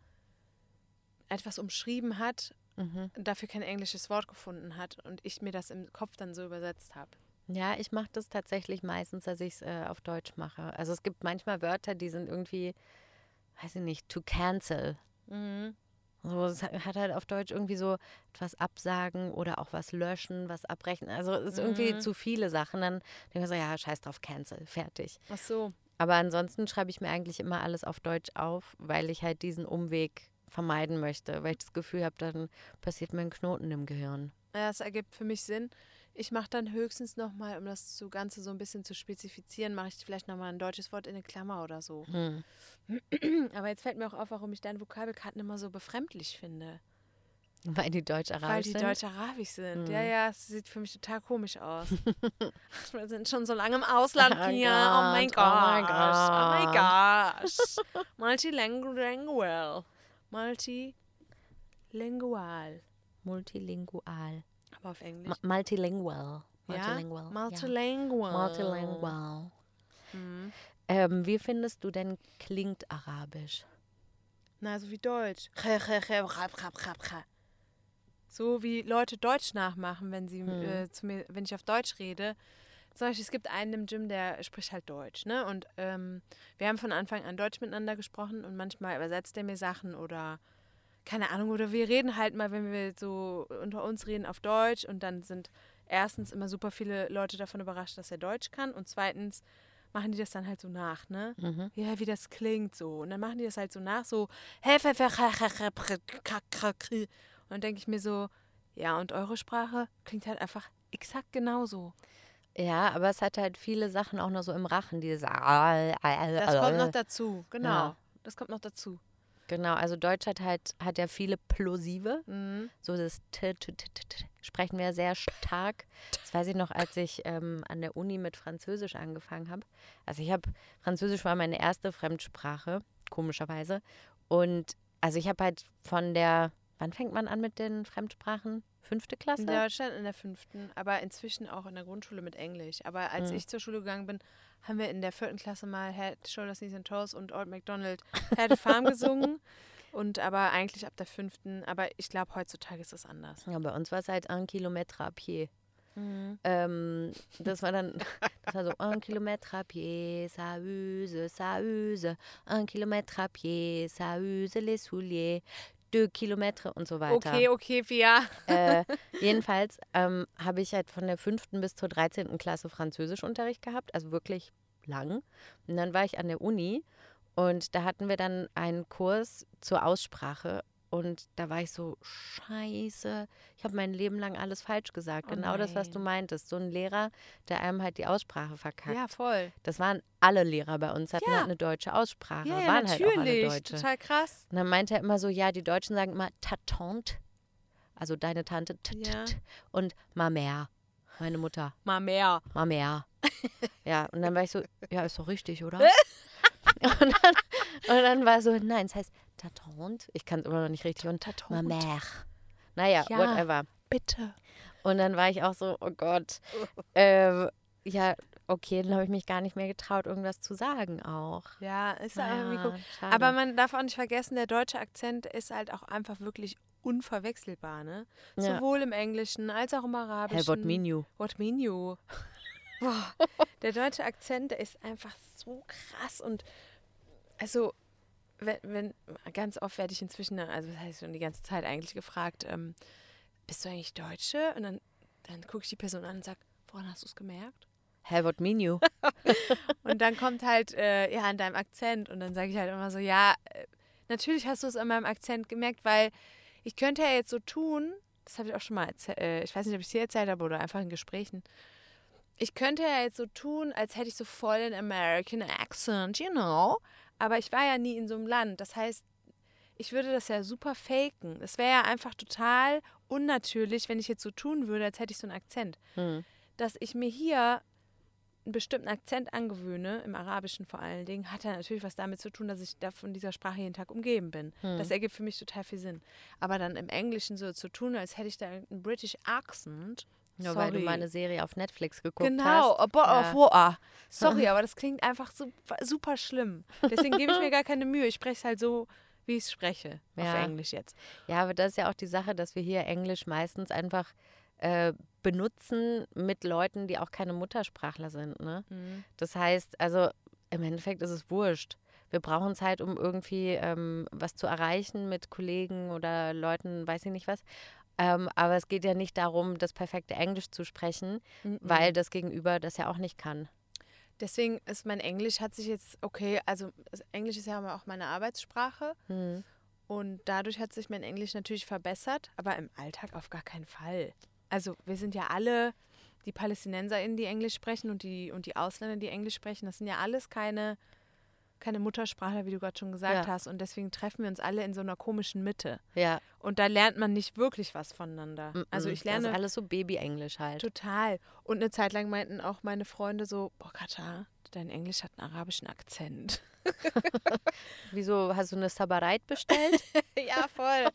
etwas umschrieben hat, Mhm. dafür kein englisches Wort gefunden hat und ich mir das im Kopf dann so übersetzt habe. Ja, ich mache das tatsächlich meistens, dass ich es äh, auf Deutsch mache. Also es gibt manchmal Wörter, die sind irgendwie, weiß ich nicht, to cancel. Mhm. So, es hat halt auf Deutsch irgendwie so etwas absagen oder auch was löschen, was abbrechen. Also es ist irgendwie Mhm. zu viele Sachen. Dann denke ich so, ja, scheiß drauf, cancel, fertig. Ach so. Aber ansonsten schreibe ich mir eigentlich immer alles auf Deutsch auf, weil ich halt diesen Umweg vermeiden möchte, weil ich das Gefühl habe, dann passiert mir ein Knoten im Gehirn. Ja, das ergibt für mich Sinn. Ich mache dann höchstens nochmal, um das Ganze so ein bisschen zu spezifizieren, mache ich vielleicht nochmal ein deutsches Wort in eine Klammer oder so. Hm. Aber jetzt fällt mir auch auf, warum ich deine Vokabelkarten immer so befremdlich finde. Weil die Deutsch-Arabisch Weil die sind. deutsch-arabisch sind. Mhm. Ja, ja, es sieht für mich total komisch aus. Ach, Wir sind schon so lange im Ausland, Oh Pia. Oh mein Gott, oh mein gosh. Oh. Multilingual. Multilingual. Multilingual. Aber auf Englisch. Ma- Multilingual. ja? Multilingual. ja. Multilingual. Multilingual. Mhm. Ähm, wie findest du denn klingt Arabisch? Na, so wie Deutsch. So wie Leute Deutsch nachmachen, wenn sie Hm. äh, zu mir, wenn ich auf Deutsch rede. Zum Beispiel, es gibt einen im Gym, der spricht halt Deutsch, ne? Und ähm, wir haben von Anfang an Deutsch miteinander gesprochen und manchmal übersetzt er mir Sachen oder keine Ahnung, oder wir reden halt mal, wenn wir so unter uns reden, auf Deutsch und dann sind erstens immer super viele Leute davon überrascht, dass er Deutsch kann und zweitens machen die das dann halt so nach, ne? Mhm. ja, wie das klingt so. Und dann machen die das halt so nach, so. Und dann denke ich mir so, ja, und eure Sprache klingt halt einfach exakt genauso. Ja, aber es hat halt viele Sachen auch noch so im Rachen, dieses Das Das kommt noch dazu, genau. Ja. Das kommt noch dazu. Genau, also Deutsch hat halt hat ja viele Plosive. Mhm. So das T, T, T, T, T sprechen wir sehr stark. Das weiß ich noch, als ich ähm, an der Uni mit Französisch angefangen habe. Also ich habe, Französisch war meine erste Fremdsprache, komischerweise. Und also ich habe halt von der, wann fängt man an mit den Fremdsprachen? Fünfte Klasse? In Deutschland in der fünften, aber inzwischen auch in der Grundschule mit Englisch. Aber als Mhm. ich zur Schule gegangen bin, haben wir in der vierten Klasse mal Head, Shoulders, Knees and Toes und Old MacDonald Head Farm gesungen. Und aber eigentlich ab der fünften, aber ich glaube, heutzutage ist das anders. Ja, bei uns war es halt ein Kilometer à pied. Ähm, das war dann, das war so, un Kilometer à pied, ça use, ça use, un Kilometer à pied, ça use les souliers, deux Kilometer und so weiter. Okay, okay, Pia. Äh, jedenfalls ähm, habe ich halt von der fünften bis zur 13. Klasse Französischunterricht gehabt, also wirklich lang. Und dann war ich an der Uni und da hatten wir dann einen Kurs zur Aussprache und da war ich so, scheiße, ich habe mein Leben lang alles falsch gesagt. Oh genau das, was du nein. meintest. So ein Lehrer, der einem halt die Aussprache verkackt. Ja, voll. Das waren alle Lehrer bei uns, hatten Ja. halt eine deutsche Aussprache, Ja, ja, waren halt auch alle natürlich. Deutsche. Total krass. Und dann meinte er immer so, ja, die Deutschen sagen immer ta tante, also deine Tante, t -t Ja. -t, und ma mère, meine Mutter, Mal mehr. ma mère. ja, und dann war ich so, ja, ist doch richtig, oder? und, dann, und dann war so, nein, es heißt ta tante, ich kann es immer noch nicht richtig, und Ta ma mère. Naja, Ja. whatever. Bitte. Und dann war ich auch so, oh Gott, ähm, ja, okay, dann habe ich mich gar nicht mehr getraut, irgendwas zu sagen auch. Ja, ist ja irgendwie cool. Aber man darf auch nicht vergessen, der deutsche Akzent ist halt auch einfach wirklich unverwechselbar, ne? Ja. Sowohl im Englischen als auch im Arabischen. Hey, what mean you? What mean you? Boah, der deutsche Akzent, der ist einfach so krass und also wenn, wenn ganz oft werde ich inzwischen, also das heißt schon die ganze Zeit eigentlich gefragt, ähm, bist du eigentlich Deutsche? Und dann, dann gucke ich die Person an und sage, woran hast du es gemerkt? Hey, what mean you? Und dann kommt halt, äh, ja, an deinem Akzent. Und dann sage ich halt immer so, ja, äh, natürlich hast du es an meinem Akzent gemerkt, weil ich könnte ja jetzt so tun, das habe ich auch schon mal erzählt, äh, ich weiß nicht, ob ich es dir erzählt habe oder einfach in Gesprächen. Ich könnte ja jetzt so tun, als hätte ich so voll den American Accent, you know. Aber ich war ja nie in so einem Land. Das heißt, ich würde das ja super faken. Es wäre ja einfach total unnatürlich, wenn ich jetzt so tun würde, als hätte ich so einen Akzent. Hm. Dass ich mir hier einen bestimmten Akzent angewöhne, im Arabischen vor allen Dingen, hat ja natürlich was damit zu tun, dass ich da von dieser Sprache jeden Tag umgeben bin. Hm. Das ergibt für mich total viel Sinn. Aber dann im Englischen so zu tun, als hätte ich da einen British Accent. Nur weil du sorry. meine Serie auf Netflix geguckt Genau, hast. bottle Ja. of water. Sorry, aber das klingt einfach super, super schlimm. Deswegen gebe ich mir gar keine Mühe. Ich spreche es halt so, wie ich es spreche. Auf Ja. Englisch jetzt. Ja, aber das ist ja auch die Sache, dass wir hier Englisch meistens einfach äh, benutzen mit Leuten, die auch keine Muttersprachler sind. Ne? Mhm. Das heißt, also im Endeffekt ist es wurscht. Wir brauchen es halt, um irgendwie ähm, was zu erreichen mit Kollegen oder Leuten, weiß ich nicht was. Ähm, aber es geht ja nicht darum, das perfekte Englisch zu sprechen, Mhm. weil das Gegenüber das ja auch nicht kann. Deswegen ist mein Englisch hat sich jetzt, okay, also das Englisch ist ja auch meine Arbeitssprache. Hm. Und dadurch hat sich mein Englisch natürlich verbessert, aber im Alltag auf gar keinen Fall. Also wir sind ja alle die PalästinenserInnen, die Englisch sprechen und die, und die Ausländer, die Englisch sprechen. Das sind ja alles keine, keine Muttersprachler, wie du gerade schon gesagt Ja. hast. Und deswegen treffen wir uns alle in so einer komischen Mitte. Ja. Und da lernt man nicht wirklich was voneinander. Also mm, ich Das lerne ist alles so Baby-Englisch halt. total. Und eine Zeit lang meinten auch meine Freunde so, boah Katja, dein Englisch hat einen arabischen Akzent. Wieso hast du eine Sabareit bestellt? ja, voll.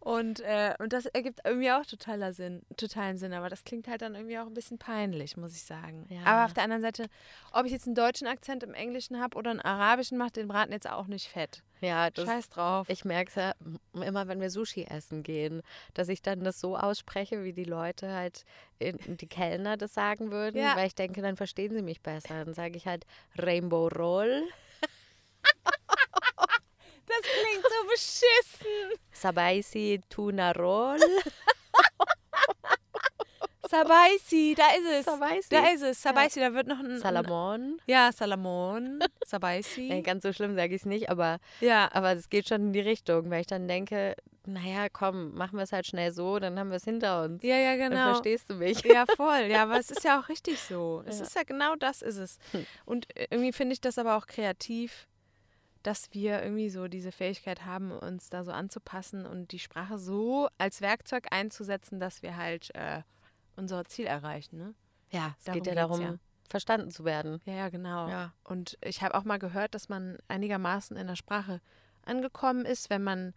Und, äh, und das ergibt irgendwie auch totaler Sinn, totalen Sinn, aber das klingt halt dann irgendwie auch ein bisschen peinlich, muss ich sagen. Ja. Aber auf der anderen Seite, ob ich jetzt einen deutschen Akzent im Englischen habe oder einen arabischen, macht den Braten jetzt auch nicht fett. ja, das, Scheiß drauf. Ich merke es ja immer, wenn wir Sushi essen gehen, dass ich dann das so ausspreche, wie die Leute halt, in, die Kellner das sagen würden, Ja. weil ich denke, dann verstehen sie mich besser. Dann sage ich halt Rainbow Roll, das klingt so beschissen. Sabaisi Tuna Roll. Sabaisi, da ist es. Sabaisi. Da ist es. Sabaisi, da wird noch ein. Salamon. Ja, Salamon. Sabaisi. Nee, ganz so schlimm sage ich es nicht, aber ja, aber es geht schon in die Richtung, weil ich dann denke, naja, komm, machen wir es halt schnell so, dann haben wir es hinter uns. ja, ja, Dann genau. verstehst du mich. Ja, voll. Ja, aber es ist ja auch richtig so. Es Ja. ist ja genau das ist es. Hm. Und irgendwie finde ich das aber auch kreativ, dass wir irgendwie so diese Fähigkeit haben, uns da so anzupassen und die Sprache so als Werkzeug einzusetzen, dass wir halt äh, unser Ziel erreichen. Ne? Ja, es Darum geht ja darum, ja. verstanden zu werden. Ja, ja, genau. Ja. Und ich habe auch mal gehört, dass man einigermaßen in der Sprache angekommen ist, wenn man,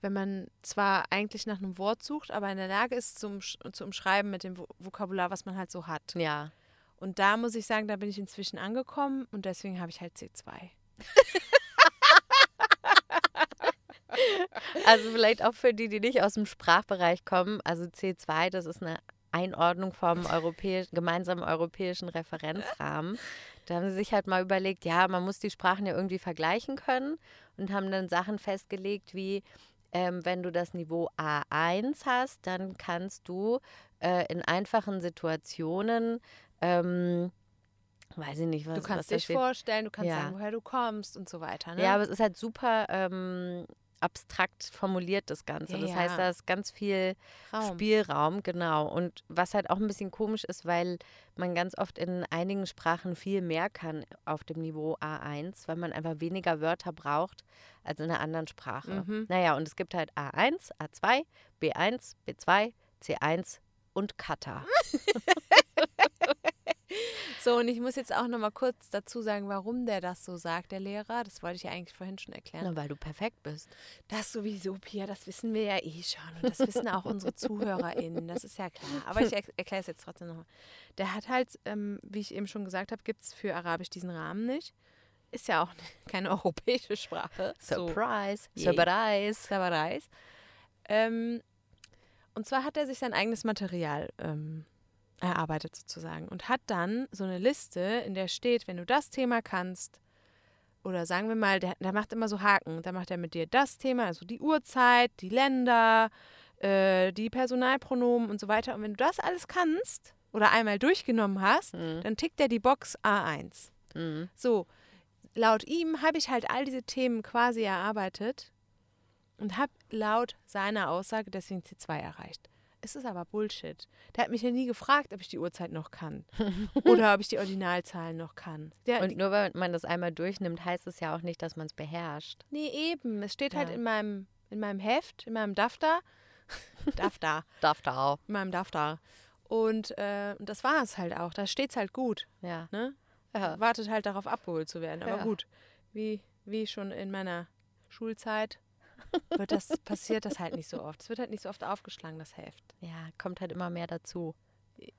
wenn man zwar eigentlich nach einem Wort sucht, aber in der Lage ist, zum, zu umschreiben mit dem Vo- Vokabular, was man halt so hat. Ja. Und da muss ich sagen, da bin ich inzwischen angekommen und deswegen habe ich halt C2. Also vielleicht auch für die, die nicht aus dem Sprachbereich kommen. Also C2, das ist eine Einordnung vom europäisch, gemeinsamen europäischen Referenzrahmen. Da haben sie sich halt mal überlegt, ja, man muss die Sprachen ja irgendwie vergleichen können und haben dann Sachen festgelegt wie, ähm, wenn du das Niveau A1 hast, dann kannst du äh, in einfachen Situationen, ähm, weiß ich nicht, was Du kannst was dich vorstellen, du kannst Ja. sagen, woher du kommst und so weiter. Ne? Ja, aber es ist halt super ähm, abstrakt formuliert, das Ganze. Ja, das heißt, da ist ganz viel Raum. Spielraum, genau. Und was halt auch ein bisschen komisch ist, weil man ganz oft in einigen Sprachen viel mehr kann auf dem Niveau A1, weil man einfach weniger Wörter braucht als in einer anderen Sprache. Mhm. Naja, und es gibt halt A1, A2, B1, B2, C1 und Kata. So, und ich muss jetzt auch noch mal kurz dazu sagen, warum der das so sagt, der Lehrer. Das wollte ich ja eigentlich vorhin schon erklären. Na, weil du perfekt bist. Das sowieso, Pia, das wissen wir ja eh schon. Und das wissen auch unsere ZuhörerInnen, das ist ja klar. Aber ich er erkläre es jetzt trotzdem nochmal. Der hat halt, ähm, wie ich eben schon gesagt habe, gibt es für Arabisch diesen Rahmen nicht. Ist ja auch keine europäische Sprache. So, Surprise, Yeah. Surprise. Sabarais. Ähm, und zwar hat er sich sein eigenes Material ähm, erarbeitet sozusagen und hat dann so eine Liste, in der steht, wenn du das Thema kannst, oder sagen wir mal, der, der macht immer so Haken, da macht er mit dir das Thema, also die Uhrzeit, die Länder, äh, die Personalpronomen und so weiter. Und wenn du das alles kannst oder einmal durchgenommen hast, Mhm. dann tickt er die Box A1. Mhm. So, laut ihm habe ich halt all diese Themen quasi erarbeitet und habe laut seiner Aussage deswegen C2 erreicht. Es ist aber Bullshit. Der hat mich ja nie gefragt, ob ich die Uhrzeit noch kann oder ob ich die Ordinalzahlen noch kann. Der, Und nur weil man das einmal durchnimmt, heißt es ja auch nicht, dass man es beherrscht. nee, eben. Es steht halt Ja. in meinem, in meinem Heft, in meinem Daftar. Daftar. Darf da auch. In meinem Daftar. Und äh, das war es halt auch. Da steht es halt gut. Ja. Ne? ja. wartet halt darauf abgeholt zu werden. Aber Ja. gut, wie, wie schon in meiner Schulzeit wird das, passiert das halt nicht so oft. Es wird halt nicht so oft aufgeschlagen, das Heft. Ja, kommt halt immer mehr dazu.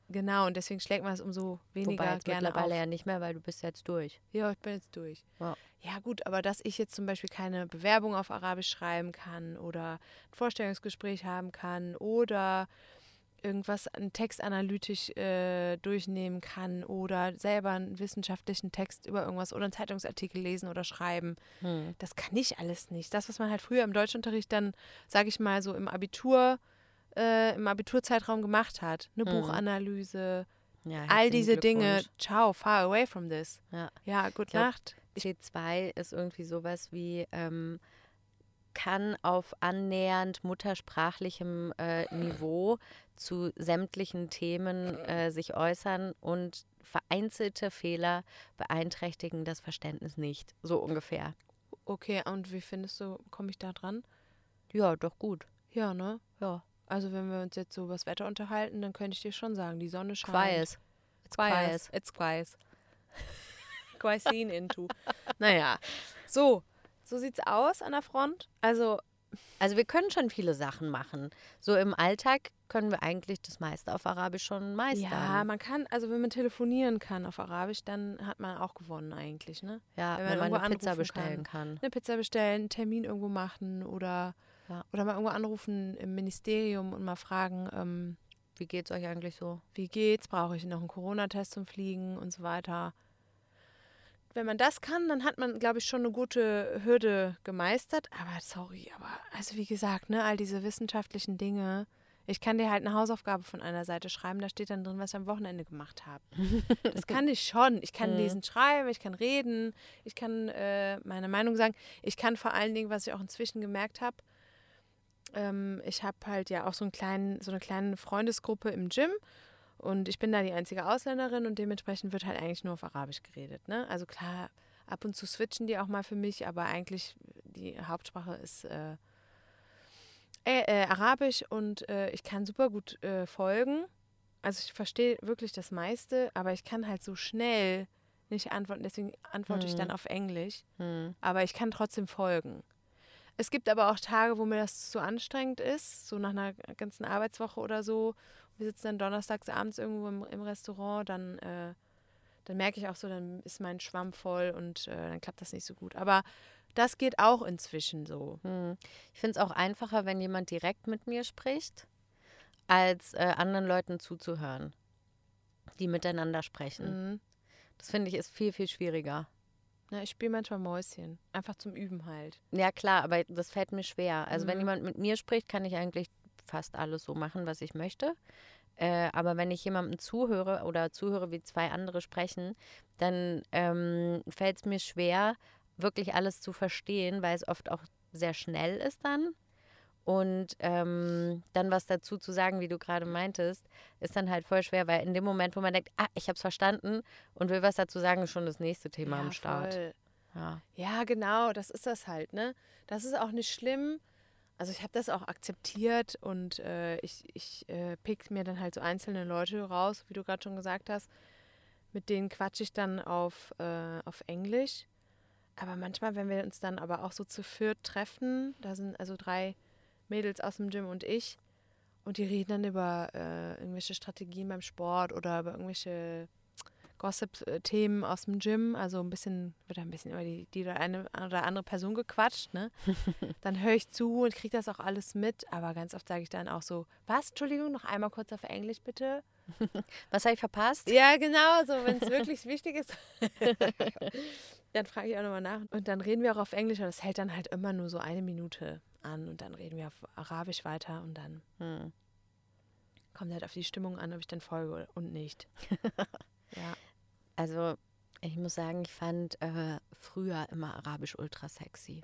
Genau, und deswegen schlägt man es umso weniger Wobei jetzt gerne mittlerweile auf. ja nicht mehr, weil du bist jetzt durch. Ja, ich bin jetzt durch. Ja. Ja gut, aber dass ich jetzt zum Beispiel keine Bewerbung auf Arabisch schreiben kann oder ein Vorstellungsgespräch haben kann oder irgendwas einen Text analytisch äh, durchnehmen kann oder selber einen wissenschaftlichen Text über irgendwas oder einen Zeitungsartikel lesen oder schreiben. Hm. Das kann ich alles nicht. Das, was man halt früher im Deutschunterricht dann, sage ich mal, so im Abitur, äh, im Abiturzeitraum gemacht hat. Eine Mhm. Buchanalyse, Ja, all diese Dinge. Ciao, far away from this. Ja. Ja, gute Nacht. C2 ist irgendwie sowas wie, ähm, kann auf annähernd muttersprachlichem äh, Niveau zu sämtlichen Themen äh, sich äußern und vereinzelte Fehler beeinträchtigen das Verständnis nicht. So ungefähr. Okay, und wie findest du, komme ich da dran? Ja, doch gut. Ja, ne? Ja. Also wenn wir uns jetzt so über das Wetter unterhalten, dann könnte ich dir schon sagen, die Sonne scheint. Quies. It's Quies. It's quies. Quiesin into. Naja, so. So sieht's aus an der Front. Also, Also wir können schon viele Sachen machen. So im Alltag können wir eigentlich das meiste auf Arabisch schon meistern. ja, man kann, also wenn man telefonieren kann auf Arabisch, dann hat man auch gewonnen eigentlich, ne? Ja, wenn wenn, man man irgendwo eine Pizza bestellen kann. Eine Pizza bestellen, einen Termin irgendwo machen oder, Ja. oder mal irgendwo anrufen im Ministerium und mal fragen, ähm, Wie geht's euch eigentlich so? wie geht's, brauche ich noch einen Corona-Test zum Fliegen und so weiter. Wenn man das kann, dann hat man, glaube ich, schon eine gute Hürde gemeistert. Aber sorry, aber also wie gesagt, ne, all diese wissenschaftlichen Dinge. Ich kann dir halt eine Hausaufgabe von einer Seite schreiben, da steht dann drin, was ich am Wochenende gemacht habe. Das kann ich schon. Ich kann lesen, schreiben, ich kann reden, ich kann äh, meine Meinung sagen. Ich kann vor allen Dingen, was ich auch inzwischen gemerkt habe, ähm, ich habe halt ja auch so, einen kleinen, so eine kleine Freundesgruppe im Gym und ich bin da die einzige Ausländerin und dementsprechend wird halt eigentlich nur auf Arabisch geredet. Ne? Also klar, ab und zu switchen die auch mal für mich, aber eigentlich die Hauptsprache ist äh, äh, äh, Arabisch und äh, ich kann super gut äh, folgen. Also ich verstehe wirklich das meiste, aber ich kann halt so schnell nicht antworten, deswegen antworte ich Mhm. dann auf Englisch Hm. aber ich kann trotzdem folgen. Es gibt aber auch Tage, wo mir das zu anstrengend ist, so nach einer ganzen Arbeitswoche oder so. Wir sitzen dann donnerstags abends irgendwo im, im Restaurant, dann, äh, dann merke ich auch so, dann ist mein Schwamm voll und äh, dann klappt das nicht so gut. Aber Das geht auch inzwischen so. Hm. Ich finde es auch einfacher, wenn jemand direkt mit mir spricht, als äh, anderen Leuten zuzuhören, die miteinander sprechen. Mhm. Das finde ich ist viel, viel schwieriger. Na, ich spiele manchmal Mäuschen. Einfach zum Üben halt. Ja, klar, aber das fällt mir schwer. Also, wenn Mhm. jemand mit mir spricht, kann ich eigentlich fast alles so machen, was ich möchte. Äh, aber wenn ich jemandem zuhöre oder zuhöre, wie zwei andere sprechen, dann ähm, fällt es mir schwer, wirklich alles zu verstehen, weil es oft auch sehr schnell ist dann. Und ähm, dann was dazu zu sagen, wie du gerade meintest, ist dann halt voll schwer, weil in dem Moment, wo man denkt, ah, ich habe es verstanden und will was dazu sagen, ist schon das nächste Thema am Start. voll. Ja. Ja, genau, das ist das halt, ne? Das ist auch nicht schlimm. Also ich habe das auch akzeptiert und äh, ich, ich äh, pick mir dann halt so einzelne Leute raus, wie du gerade schon gesagt hast. Mit denen quatsche ich dann auf, äh, auf Englisch. Aber manchmal, wenn wir uns dann aber auch so zu viert treffen, da sind also drei Mädels aus dem Gym und ich, und die reden dann über äh, irgendwelche Strategien beim Sport oder über irgendwelche Gossip-Themen aus dem Gym, also ein bisschen, wird da ein bisschen über die, die eine oder andere Person gequatscht, ne? dann höre ich zu und kriege das auch alles mit, aber ganz oft sage ich dann auch so, was, Entschuldigung, noch einmal kurz auf Englisch bitte. Was habe ich verpasst? Ja, genau, so wenn es wirklich wichtig ist. dann frage ich auch nochmal nach. Und dann reden wir auch auf Englisch und das hält dann halt immer nur so eine Minute an und dann reden wir auf Arabisch weiter und dann Hm. kommt halt auf die Stimmung an, ob ich dann folge und nicht. ja. Also, ich muss sagen, ich fand äh, früher immer Arabisch ultra sexy.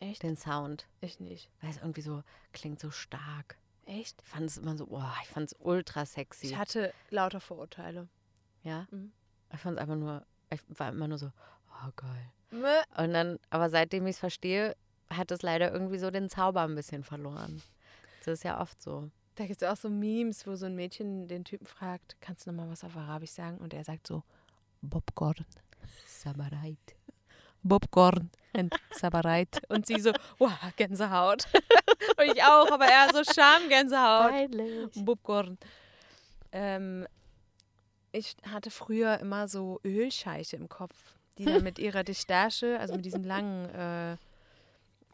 Echt? Den Sound. Ich nicht. Weil es irgendwie so klingt so stark. Echt? Ich fand es immer so, boah, ich fand es ultra sexy. Ich hatte lauter Vorurteile. ja. Mhm. Ich fand es einfach nur, ich war immer nur so, oh geil. Mö. Und dann, aber seitdem ich es verstehe, hat es leider irgendwie so den Zauber ein bisschen verloren. Das ist ja oft so. Da gibt es auch so Memes, wo so ein Mädchen den Typen fragt, kannst du noch mal was auf Arabisch sagen? Und er sagt so, Bobcorn. Sabareit. Bobcorn und Sabareit. Und sie so, wow, Gänsehaut. und ich auch, aber er so Schamgänsehaut. Peinlich. Bobcorn. Ähm, ich hatte früher immer so Ölscheiche im Kopf, die dann mit ihrer Dichtasche, also mit diesem langen äh,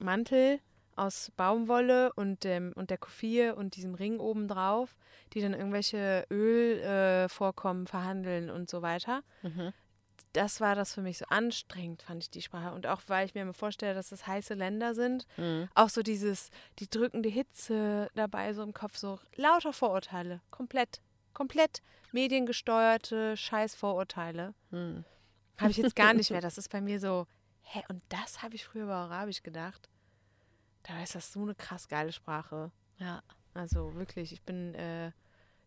Mantel aus Baumwolle und, dem, und der Kufie und diesem Ring oben drauf, die dann irgendwelche Ölvorkommen äh, verhandeln und so weiter. Mhm. Das war das für mich so anstrengend, fand ich die Sprache. Und auch weil ich mir immer vorstelle, dass das heiße Länder sind, Mhm. auch so dieses, die drückende Hitze dabei so im Kopf, so lauter Vorurteile. Komplett, komplett mediengesteuerte Scheiß-Vorurteile. Mhm. Habe ich jetzt gar nicht mehr. Das ist bei mir so, hä, und das habe ich früher über Arabisch gedacht. Da ist das so eine krass geile Sprache. Ja. Also wirklich, ich bin, äh,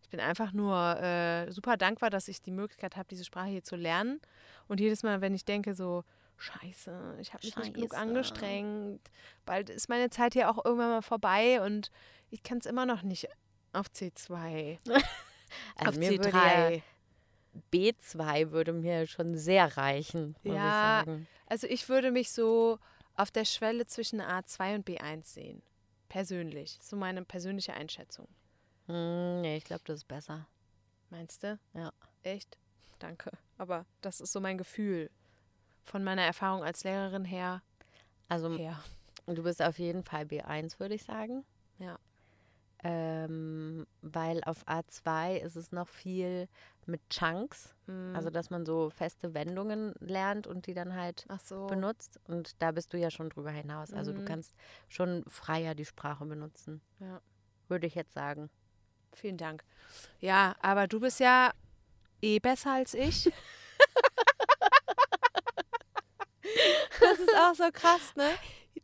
ich bin einfach nur äh, super dankbar, dass ich die Möglichkeit habe, diese Sprache hier zu lernen. Und jedes Mal, wenn ich denke so, scheiße, ich habe mich nicht genug Scheiße. angestrengt, bald ist meine Zeit hier auch irgendwann mal vorbei und ich kann es immer noch nicht auf C2, Also auf mir C3. würde ja B2 würde mir schon sehr reichen, muss Ja. ich sagen. Also ich würde mich so auf der Schwelle zwischen A2 und B1 sehen. Persönlich. So meine persönliche Einschätzung. Hm, nee, ich glaube, das ist besser. Meinst du? Ja. Echt? Danke. Aber das ist so mein Gefühl. Von meiner Erfahrung als Lehrerin her. Also her. du bist auf jeden Fall B1, würde ich sagen. Ja. Ähm, weil auf A2 ist es noch viel mit Chunks, Mhm. also dass man so feste Wendungen lernt und die dann halt so. benutzt. Und da bist du ja schon drüber hinaus. Also du Mhm. kannst schon freier die Sprache benutzen, Ja. würde ich jetzt sagen. Vielen Dank. Ja, aber du bist ja eh besser als ich. das ist auch so krass, ne?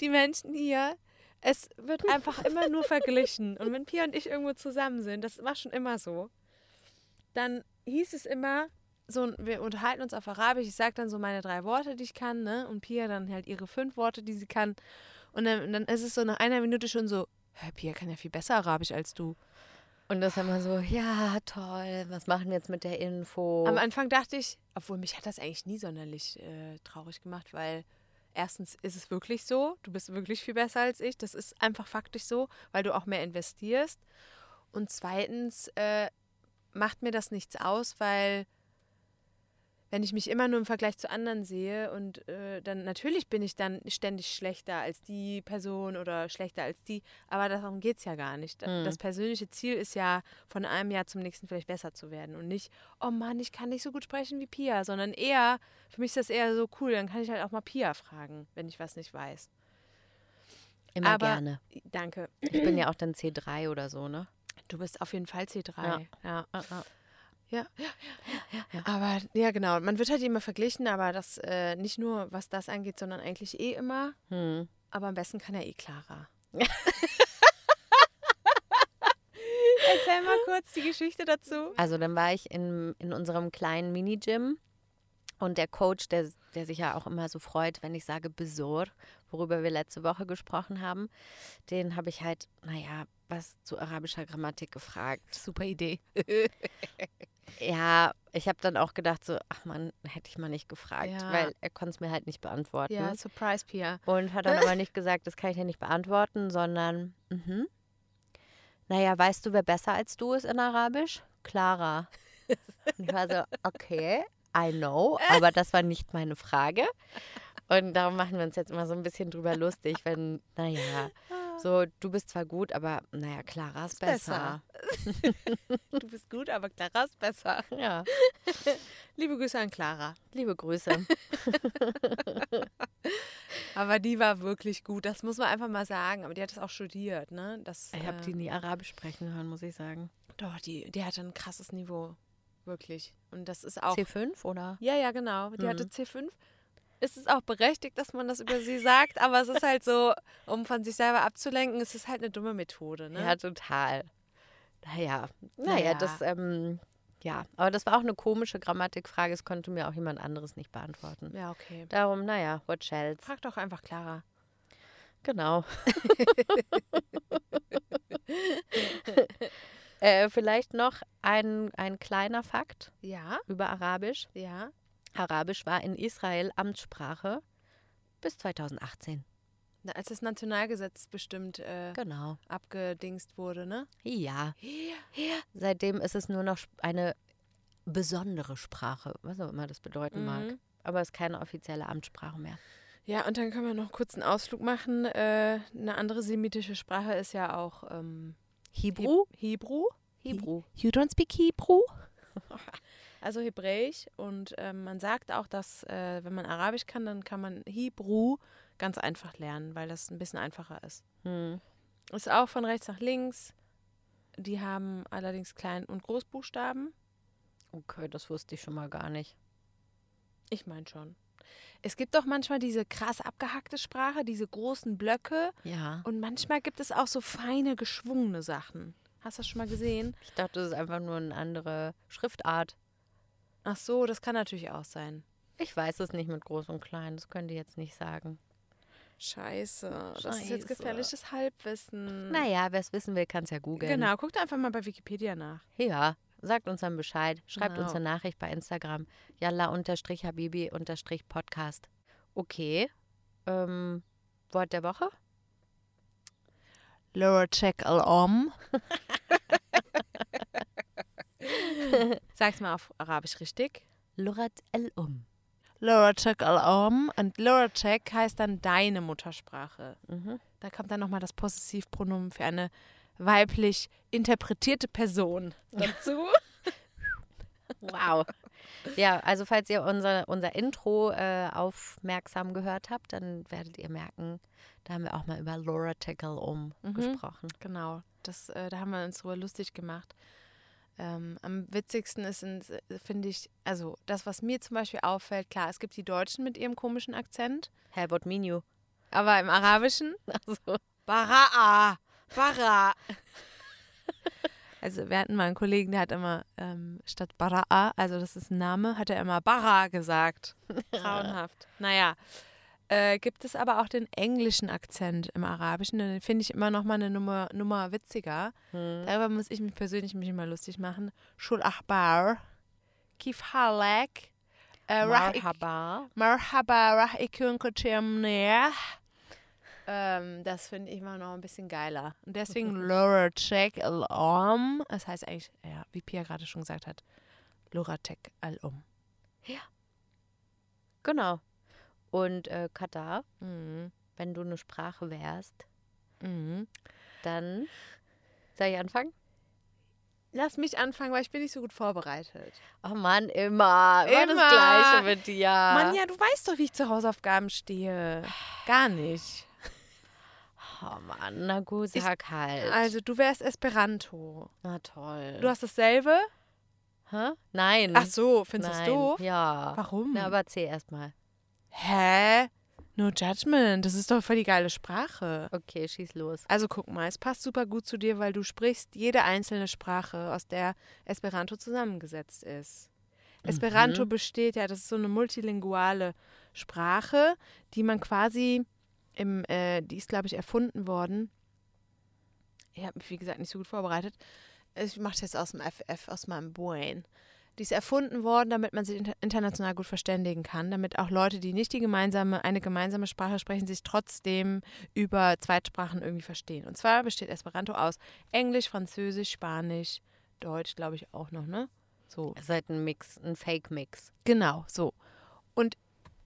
Die Menschen hier, es wird einfach immer nur verglichen. Und wenn Pia und ich irgendwo zusammen sind, das war schon immer so, dann hieß es immer, so, wir unterhalten uns auf Arabisch, ich sage dann so meine drei Worte, die ich kann, ne? Und Pia dann halt ihre fünf Worte, die sie kann. Und dann, dann ist es so nach einer Minute schon so, "Hä, Pia kann ja viel besser Arabisch als du. Und das immer so, ja, toll, was machen wir jetzt mit der Info? Am Anfang dachte ich, obwohl mich hat das eigentlich nie sonderlich äh, traurig gemacht, weil erstens ist es wirklich so, du bist wirklich viel besser als ich. Das ist einfach faktisch so, weil du auch mehr investierst. Und zweitens äh, macht mir das nichts aus, weil wenn ich mich immer nur im Vergleich zu anderen sehe und äh, dann natürlich bin ich dann ständig schlechter als die Person oder schlechter als die, aber darum geht es ja gar nicht. Mhm. Das persönliche Ziel ist ja, von einem Jahr zum nächsten vielleicht besser zu werden und nicht, oh Mann, ich kann nicht so gut sprechen wie Pia, sondern eher, für mich ist das eher so cool, dann kann ich halt auch mal Pia fragen, wenn ich was nicht weiß. Immer Aber- gerne. Danke. Ich bin ja auch dann C3 oder so, ne? Du bist auf jeden Fall C3. Ja. ja. Ah, ah. Ja. Aber ja, genau. Man wird halt immer verglichen, aber das äh, nicht nur, was das angeht, sondern eigentlich eh immer. Hm. Aber am besten kann ja eh Clara. Erzähl mal kurz die Geschichte dazu. Also dann war ich in, in unserem kleinen Mini-Gym und der Coach, der, der sich ja auch immer so freut, wenn ich sage Besor, worüber wir letzte Woche gesprochen haben, den habe ich halt, naja, was zu arabischer Grammatik gefragt. Super Idee. Ja, ich habe dann auch gedacht so, ach man, hätte ich mal nicht gefragt, Ja. weil er konnte es mir halt nicht beantworten. Ja, Surprise Pia. Und hat dann aber nicht gesagt, das kann ich dir nicht beantworten, sondern, mhm. Naja, weißt du, wer besser als du ist in Arabisch? Clara. Und ich war so, okay, I know, aber das war nicht meine Frage. Und darum machen wir uns jetzt immer so ein bisschen drüber lustig, wenn, naja, so, du bist zwar gut, aber naja, Clara ist besser. Du bist gut, aber Clara ist besser. Ja, Liebe Grüße an Clara. liebe Grüße. Aber die war wirklich gut, das muss man einfach mal sagen. Aber die hat es auch studiert, ne? Das, Ich habe äh, die nie Arabisch sprechen hören, muss ich sagen. Doch, die, die hatte ein krasses Niveau. Wirklich. Und das ist auch. C5 oder? Ja, ja, genau. Die hatte Mhm. C5. Es ist auch berechtigt, dass man das über sie sagt, aber es ist halt so, um von sich selber abzulenken, es ist halt eine dumme Methode, ne? Ja, total. Naja, naja, Naja. das, ähm, ja, aber das war auch eine komische Grammatikfrage, es konnte mir auch jemand anderes nicht beantworten. Ja, okay. Darum, naja, what else? Frag doch einfach Clara. Genau. äh, vielleicht noch ein, ein kleiner Fakt Ja, über Arabisch. ja. Arabisch war in Israel Amtssprache bis 2018. Na, Als das Nationalgesetz bestimmt äh, Genau. abgedingst wurde, ne? Ja. Seitdem ist es nur noch eine besondere Sprache, was auch immer das bedeuten mag. Mhm. Aber es ist keine offizielle Amtssprache mehr. Ja, und dann können wir noch kurz einen Ausflug machen. Äh, eine andere semitische Sprache ist ja auch ähm, Hebrew? Heb- Hebrew. Hebrew. You don't speak Hebrew? Also Hebräisch und ähm, man sagt auch, dass äh, wenn man Arabisch kann, dann kann man Hebrew ganz einfach lernen, weil das ein bisschen einfacher ist. Hm. Ist auch von rechts nach links. Die haben allerdings Klein- und Großbuchstaben. Okay, das wusste ich schon mal gar nicht. Ich meine schon. Es gibt doch manchmal diese krass abgehackte Sprache, diese großen Blöcke. Ja. Und manchmal gibt es auch so feine, geschwungene Sachen. Hast du das schon mal gesehen? Ich dachte, das ist einfach nur eine andere Schriftart. Ach so, das kann natürlich auch sein. Ich weiß es nicht mit groß und klein, das könnt ihr jetzt nicht sagen. Scheiße. Das ist jetzt Scheiße. gefährliches Halbwissen. Naja, wer es wissen will, kann es ja googeln. Genau, guckt einfach mal bei Wikipedia nach. Ja, sagt uns dann Bescheid. Schreibt uns Genau. eine Nachricht bei Instagram. Yalla-Habibi-Podcast. Okay. Ähm, Wort der Woche? Laura check all om. Sag's mal auf Arabisch richtig. Lurat el-Um. Laura check all om. Und Laura check heißt dann deine Muttersprache. Mhm. Da kommt dann nochmal das Possessivpronomen für eine weiblich interpretierte Person dazu. Wow. Ja, also falls ihr unser, unser Intro äh, aufmerksam gehört habt, dann werdet ihr merken, da haben wir auch mal über Laura Tickle um Mhm. gesprochen. Genau, das, äh, da haben wir uns drüber lustig gemacht. Ähm, am witzigsten ist, in- finde ich, also das, was mir zum Beispiel auffällt, klar, es gibt die Deutschen mit ihrem komischen Akzent, Hä, what mean you? aber im Arabischen Also, Bara'a, Bara. Also wir hatten mal einen Kollegen, der hat immer ähm, statt Bara'a, also das ist ein Name, hat er immer Bara gesagt. Grauenhaft. Naja, äh, gibt es aber auch den englischen Akzent im Arabischen, den finde ich immer noch mal eine Nummer, Nummer witziger. hm. Darüber muss ich mich persönlich mich immer lustig machen. Shul Ahbar, Kif Halek, äh, Marhaba. Marhaba, rah ikun kutimneh. Ähm, das finde ich immer noch ein bisschen geiler. Und deswegen Laura Check Al-Om. Das heißt eigentlich, ja, wie Pia gerade schon gesagt hat, Laura Check Al-Om. Genau. Und äh, Katar, Mhm. wenn du eine Sprache wärst, Mhm. dann soll ich anfangen? Lass mich anfangen, weil ich bin nicht so gut vorbereitet. Oh Mann, immer. Immer, Immer. das Gleiche mit dir. Mann, ja, du weißt doch, wie ich zu Hausaufgaben stehe. Gar nicht. Oh Mann, na gut, sag halt. Also, du wärst Esperanto. na toll. Du hast dasselbe? Hä? Nein. Ach so, findest du es doof? Ja. Warum? Na, aber erzähl erst mal. Hä? No judgment. Das ist doch voll die geile Sprache. Okay, schieß los. Also guck mal, es passt super gut zu dir, weil du sprichst jede einzelne Sprache, aus der Esperanto zusammengesetzt ist. Esperanto Mhm. besteht ja, das ist so eine multilinguale Sprache, die man quasi im, äh, die ist, glaube ich, erfunden worden. Ich habe mich, wie gesagt, nicht so gut vorbereitet. Ich mache das jetzt aus dem FF, aus meinem Brain. Die ist erfunden worden, damit man sich inter international gut verständigen kann, damit auch Leute, die nicht die gemeinsame, eine gemeinsame Sprache sprechen, sich trotzdem über Zweitsprachen irgendwie verstehen. Und zwar besteht Esperanto aus Englisch, Französisch, Spanisch, Deutsch, glaube ich auch noch, ne? So. Seid ein Mix, ein Fake-Mix. Genau, so. Und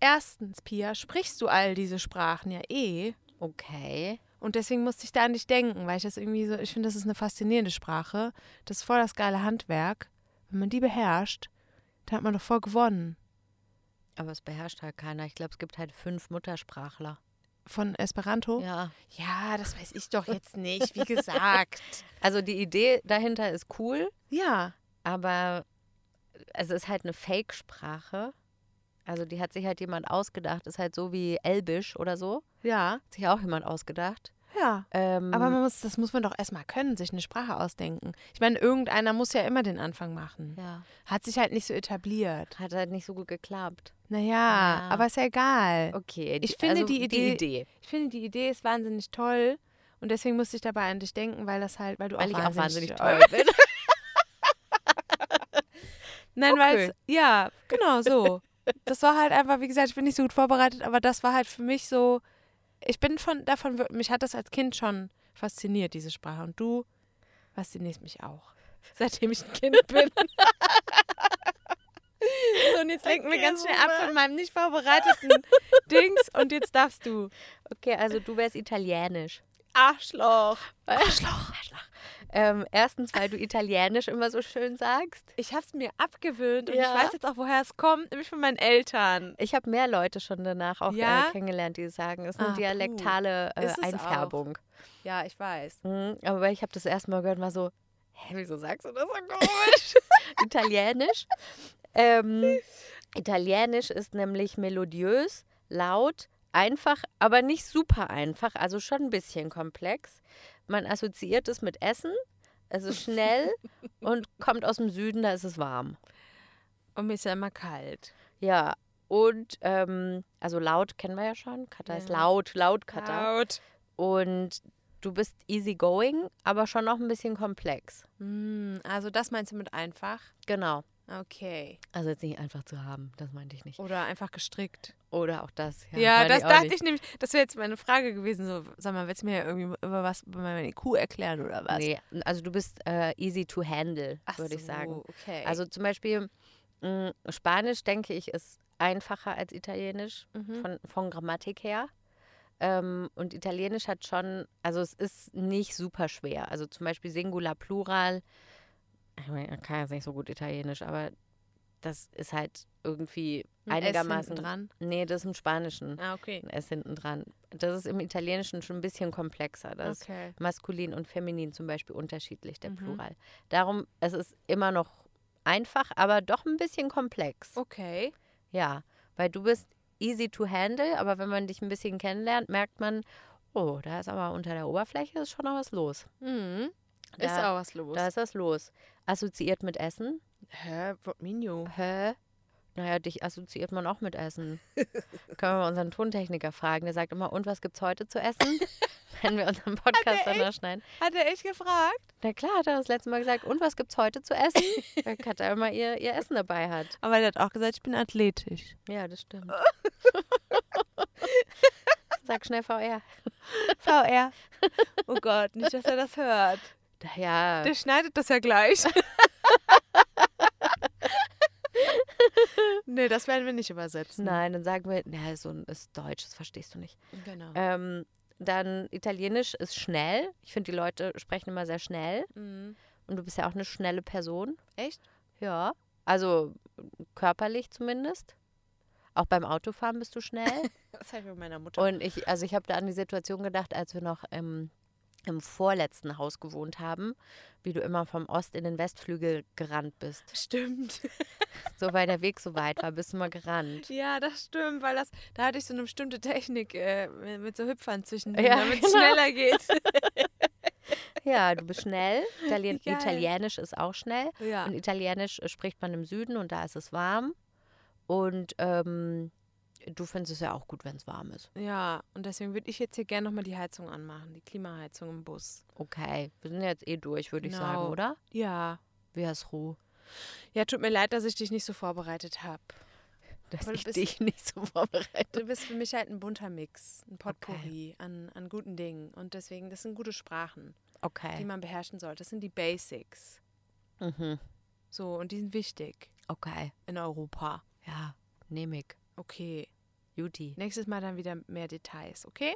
erstens, Pia, sprichst du all diese Sprachen ja eh. Okay. Und deswegen musste ich da an dich denken, weil ich das irgendwie so, ich finde, das ist eine faszinierende Sprache. Das ist voll das geile Handwerk. Wenn man die beherrscht, dann hat man doch voll gewonnen. Aber es beherrscht halt keiner. Ich glaube, es gibt halt fünf Muttersprachler. Von Esperanto? Ja. Ja, das weiß ich doch jetzt nicht, wie gesagt. Also die Idee dahinter ist cool, ja. aber es ist halt eine Fake-Sprache. Also die hat sich halt jemand ausgedacht. Ist halt so wie Elbisch oder so. Ja, Hat sich auch jemand ausgedacht. ja. Ähm, Aber muss, das muss man doch erstmal können, sich eine Sprache ausdenken. Ich meine, irgendeiner muss ja immer den Anfang machen. ja, Hat sich halt nicht so etabliert. hat halt nicht so gut geklappt. Naja, Ja. aber ist ja egal. Okay, Ich finde also die Idee- Die Idee Ich finde, die Idee ist wahnsinnig toll. Und deswegen musste ich dabei an dich denken, weil das halt, weil du weil auch ich auch wahnsinnig, wahnsinnig toll bin. Nein, weil Okay. es, ja, genau so. Das war halt einfach, wie gesagt, ich bin nicht so gut vorbereitet, aber das war halt für mich so, ich bin von davon, wir- mich hat das als Kind schon fasziniert, diese Sprache. Und du faszinierst mich auch. Seitdem ich ein Kind bin. so, und jetzt lenken wir Okay, ganz schnell ab von meinem nicht vorbereiteten Dings und jetzt darfst du. Okay, also du wärst italienisch. Arschloch. Arschloch. Arschloch. Ähm, erstens, weil du italienisch immer so schön sagst. Ich habe es mir abgewöhnt und Ja. ich weiß jetzt auch, woher es kommt, nämlich von meinen Eltern. Ich habe mehr Leute schon danach auch Ja? äh, kennengelernt, die sagen, es ist eine Ah, dialektale äh, Einfärbung. Ja, ich weiß. Mhm, aber ich habe das erste Mal gehört und war so, hä, wieso sagst du das so komisch? Italienisch. Ähm, Italienisch ist nämlich melodiös, laut, einfach, aber nicht super einfach, also schon ein bisschen komplex. Man assoziiert es mit Essen, es ist schnell und kommt aus dem Süden, da ist es warm. Und mir ist ja immer kalt. Ja, und ähm, also laut kennen wir ja schon. Kata ist Ja. laut, laut Kata. Laut. Und du bist easygoing, aber schon noch ein bisschen komplex. Hm, also das meinst du mit einfach? Genau. Okay. Also jetzt nicht einfach zu haben, das meinte ich nicht. Oder einfach gestrickt. Oder auch das. Ja, meine das auch dachte nicht. ich nämlich, das wäre jetzt meine Frage gewesen. So, sag mal, willst du mir irgendwie über was, über meine IQ erklären oder was? Nee, also du bist äh, easy to handle, würde ich so, sagen. Okay. Also zum Beispiel mh, Spanisch, denke ich, ist einfacher als Italienisch Mhm. von, von Grammatik her. Ähm, und Italienisch hat schon, also es ist nicht super schwer. Also zum Beispiel Singular, Plural. Ich meine, ich kann jetzt nicht so gut Italienisch, aber das ist halt irgendwie S einigermaßen. hinten dran. Nee, das ist im Spanischen. Ah, okay. Ein S hinten dran. Das ist im Italienischen schon ein bisschen komplexer. Das ist Okay. maskulin und feminin zum Beispiel unterschiedlich, der Mhm. Plural. Darum, es ist immer noch einfach, aber doch ein bisschen komplex. Okay. Ja, weil du bist easy to handle, aber wenn man dich ein bisschen kennenlernt, merkt man, oh, da ist aber unter der Oberfläche ist schon noch was los. Mhm. Ist Da- auch was los. Da ist was los. Assoziiert mit Essen. Hä? What mean you? Hä? Naja, dich assoziiert man auch mit Essen. Können wir mal unseren Tontechniker fragen. Der sagt immer, und was gibt's heute zu essen? Wenn wir unseren Podcast danach schneiden. Hat er echt gefragt? Na klar, hat er das letzte Mal gesagt, und was gibt's heute zu essen? Weil Katja immer ihr, ihr Essen dabei hat. Aber er hat auch gesagt, ich bin athletisch. Ja, das stimmt. Sag schnell VR. VR. Oh Gott, nicht, dass er das hört. Ja, Der schneidet das ja gleich. nee, das werden wir nicht übersetzen. Nein, dann sagen wir, na, so ein- ist Deutsch, das verstehst du nicht. Genau. Ähm, dann Italienisch ist schnell. Ich finde, die Leute sprechen immer sehr schnell. Mhm. Und du bist ja auch eine schnelle Person. Echt? Ja. Also körperlich zumindest. Auch beim Autofahren bist du schnell. Das habe ich mit meiner Mutter. Und ich, also ich habe da an die Situation gedacht, als wir noch im, im vorletzten Haus gewohnt haben, wie du immer vom Ost in den Westflügel gerannt bist. Stimmt. So weil der Weg so weit war, bist du mal gerannt. Ja, das stimmt, weil das, da hatte ich so eine bestimmte Technik äh, mit, so Hüpfern zwischen Ja, damit es genau. schneller geht. Ja, du bist schnell. Italien geil. Italienisch ist auch schnell. Ja. Und Italienisch äh, spricht man im Süden und da ist es warm. Und ähm, du findest es ja auch gut, wenn es warm ist. Ja, und deswegen würde ich jetzt hier gerne nochmal die Heizung anmachen, die Klimaheizung im Bus. Okay, wir sind jetzt eh durch, würde ich sagen, Genau. oder? Ja. Wie hast Ruhe? Ja, tut mir leid, dass ich dich nicht so vorbereitet habe. Dass du ich bist- dich nicht so vorbereitet. Du bist für mich halt ein bunter Mix, ein Potpourri an, an guten Dingen. Und deswegen, das sind gute Sprachen, die Okay. man beherrschen sollte. Das sind die Basics. Mhm. So, und die sind wichtig Okay. in Europa. Ja, nehme ich. Okay. Juti. Nächstes Mal dann wieder mehr Details, okay?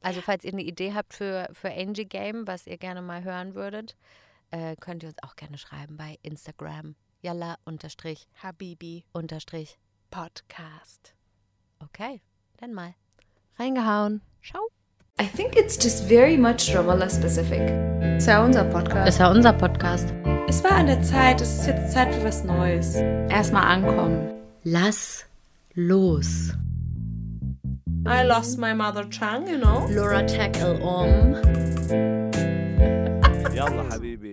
Also, falls ihr eine Idee habt für, für Angie Game, was ihr gerne mal hören würdet, äh, könnt ihr uns auch gerne schreiben bei Instagram. Yalla unterstrich Habibi unterstrich. Podcast. Okay, dann mal. Reingehauen. Ciao. I think it's just very much Ramallah specific. Ist ja unser Podcast. ist ja unser Podcast. Es war an der Zeit, es ist jetzt Zeit für was Neues. Erstmal ankommen. Lass los. I lost my mother tongue, you know. Laura Tackle um. يلا حبيبي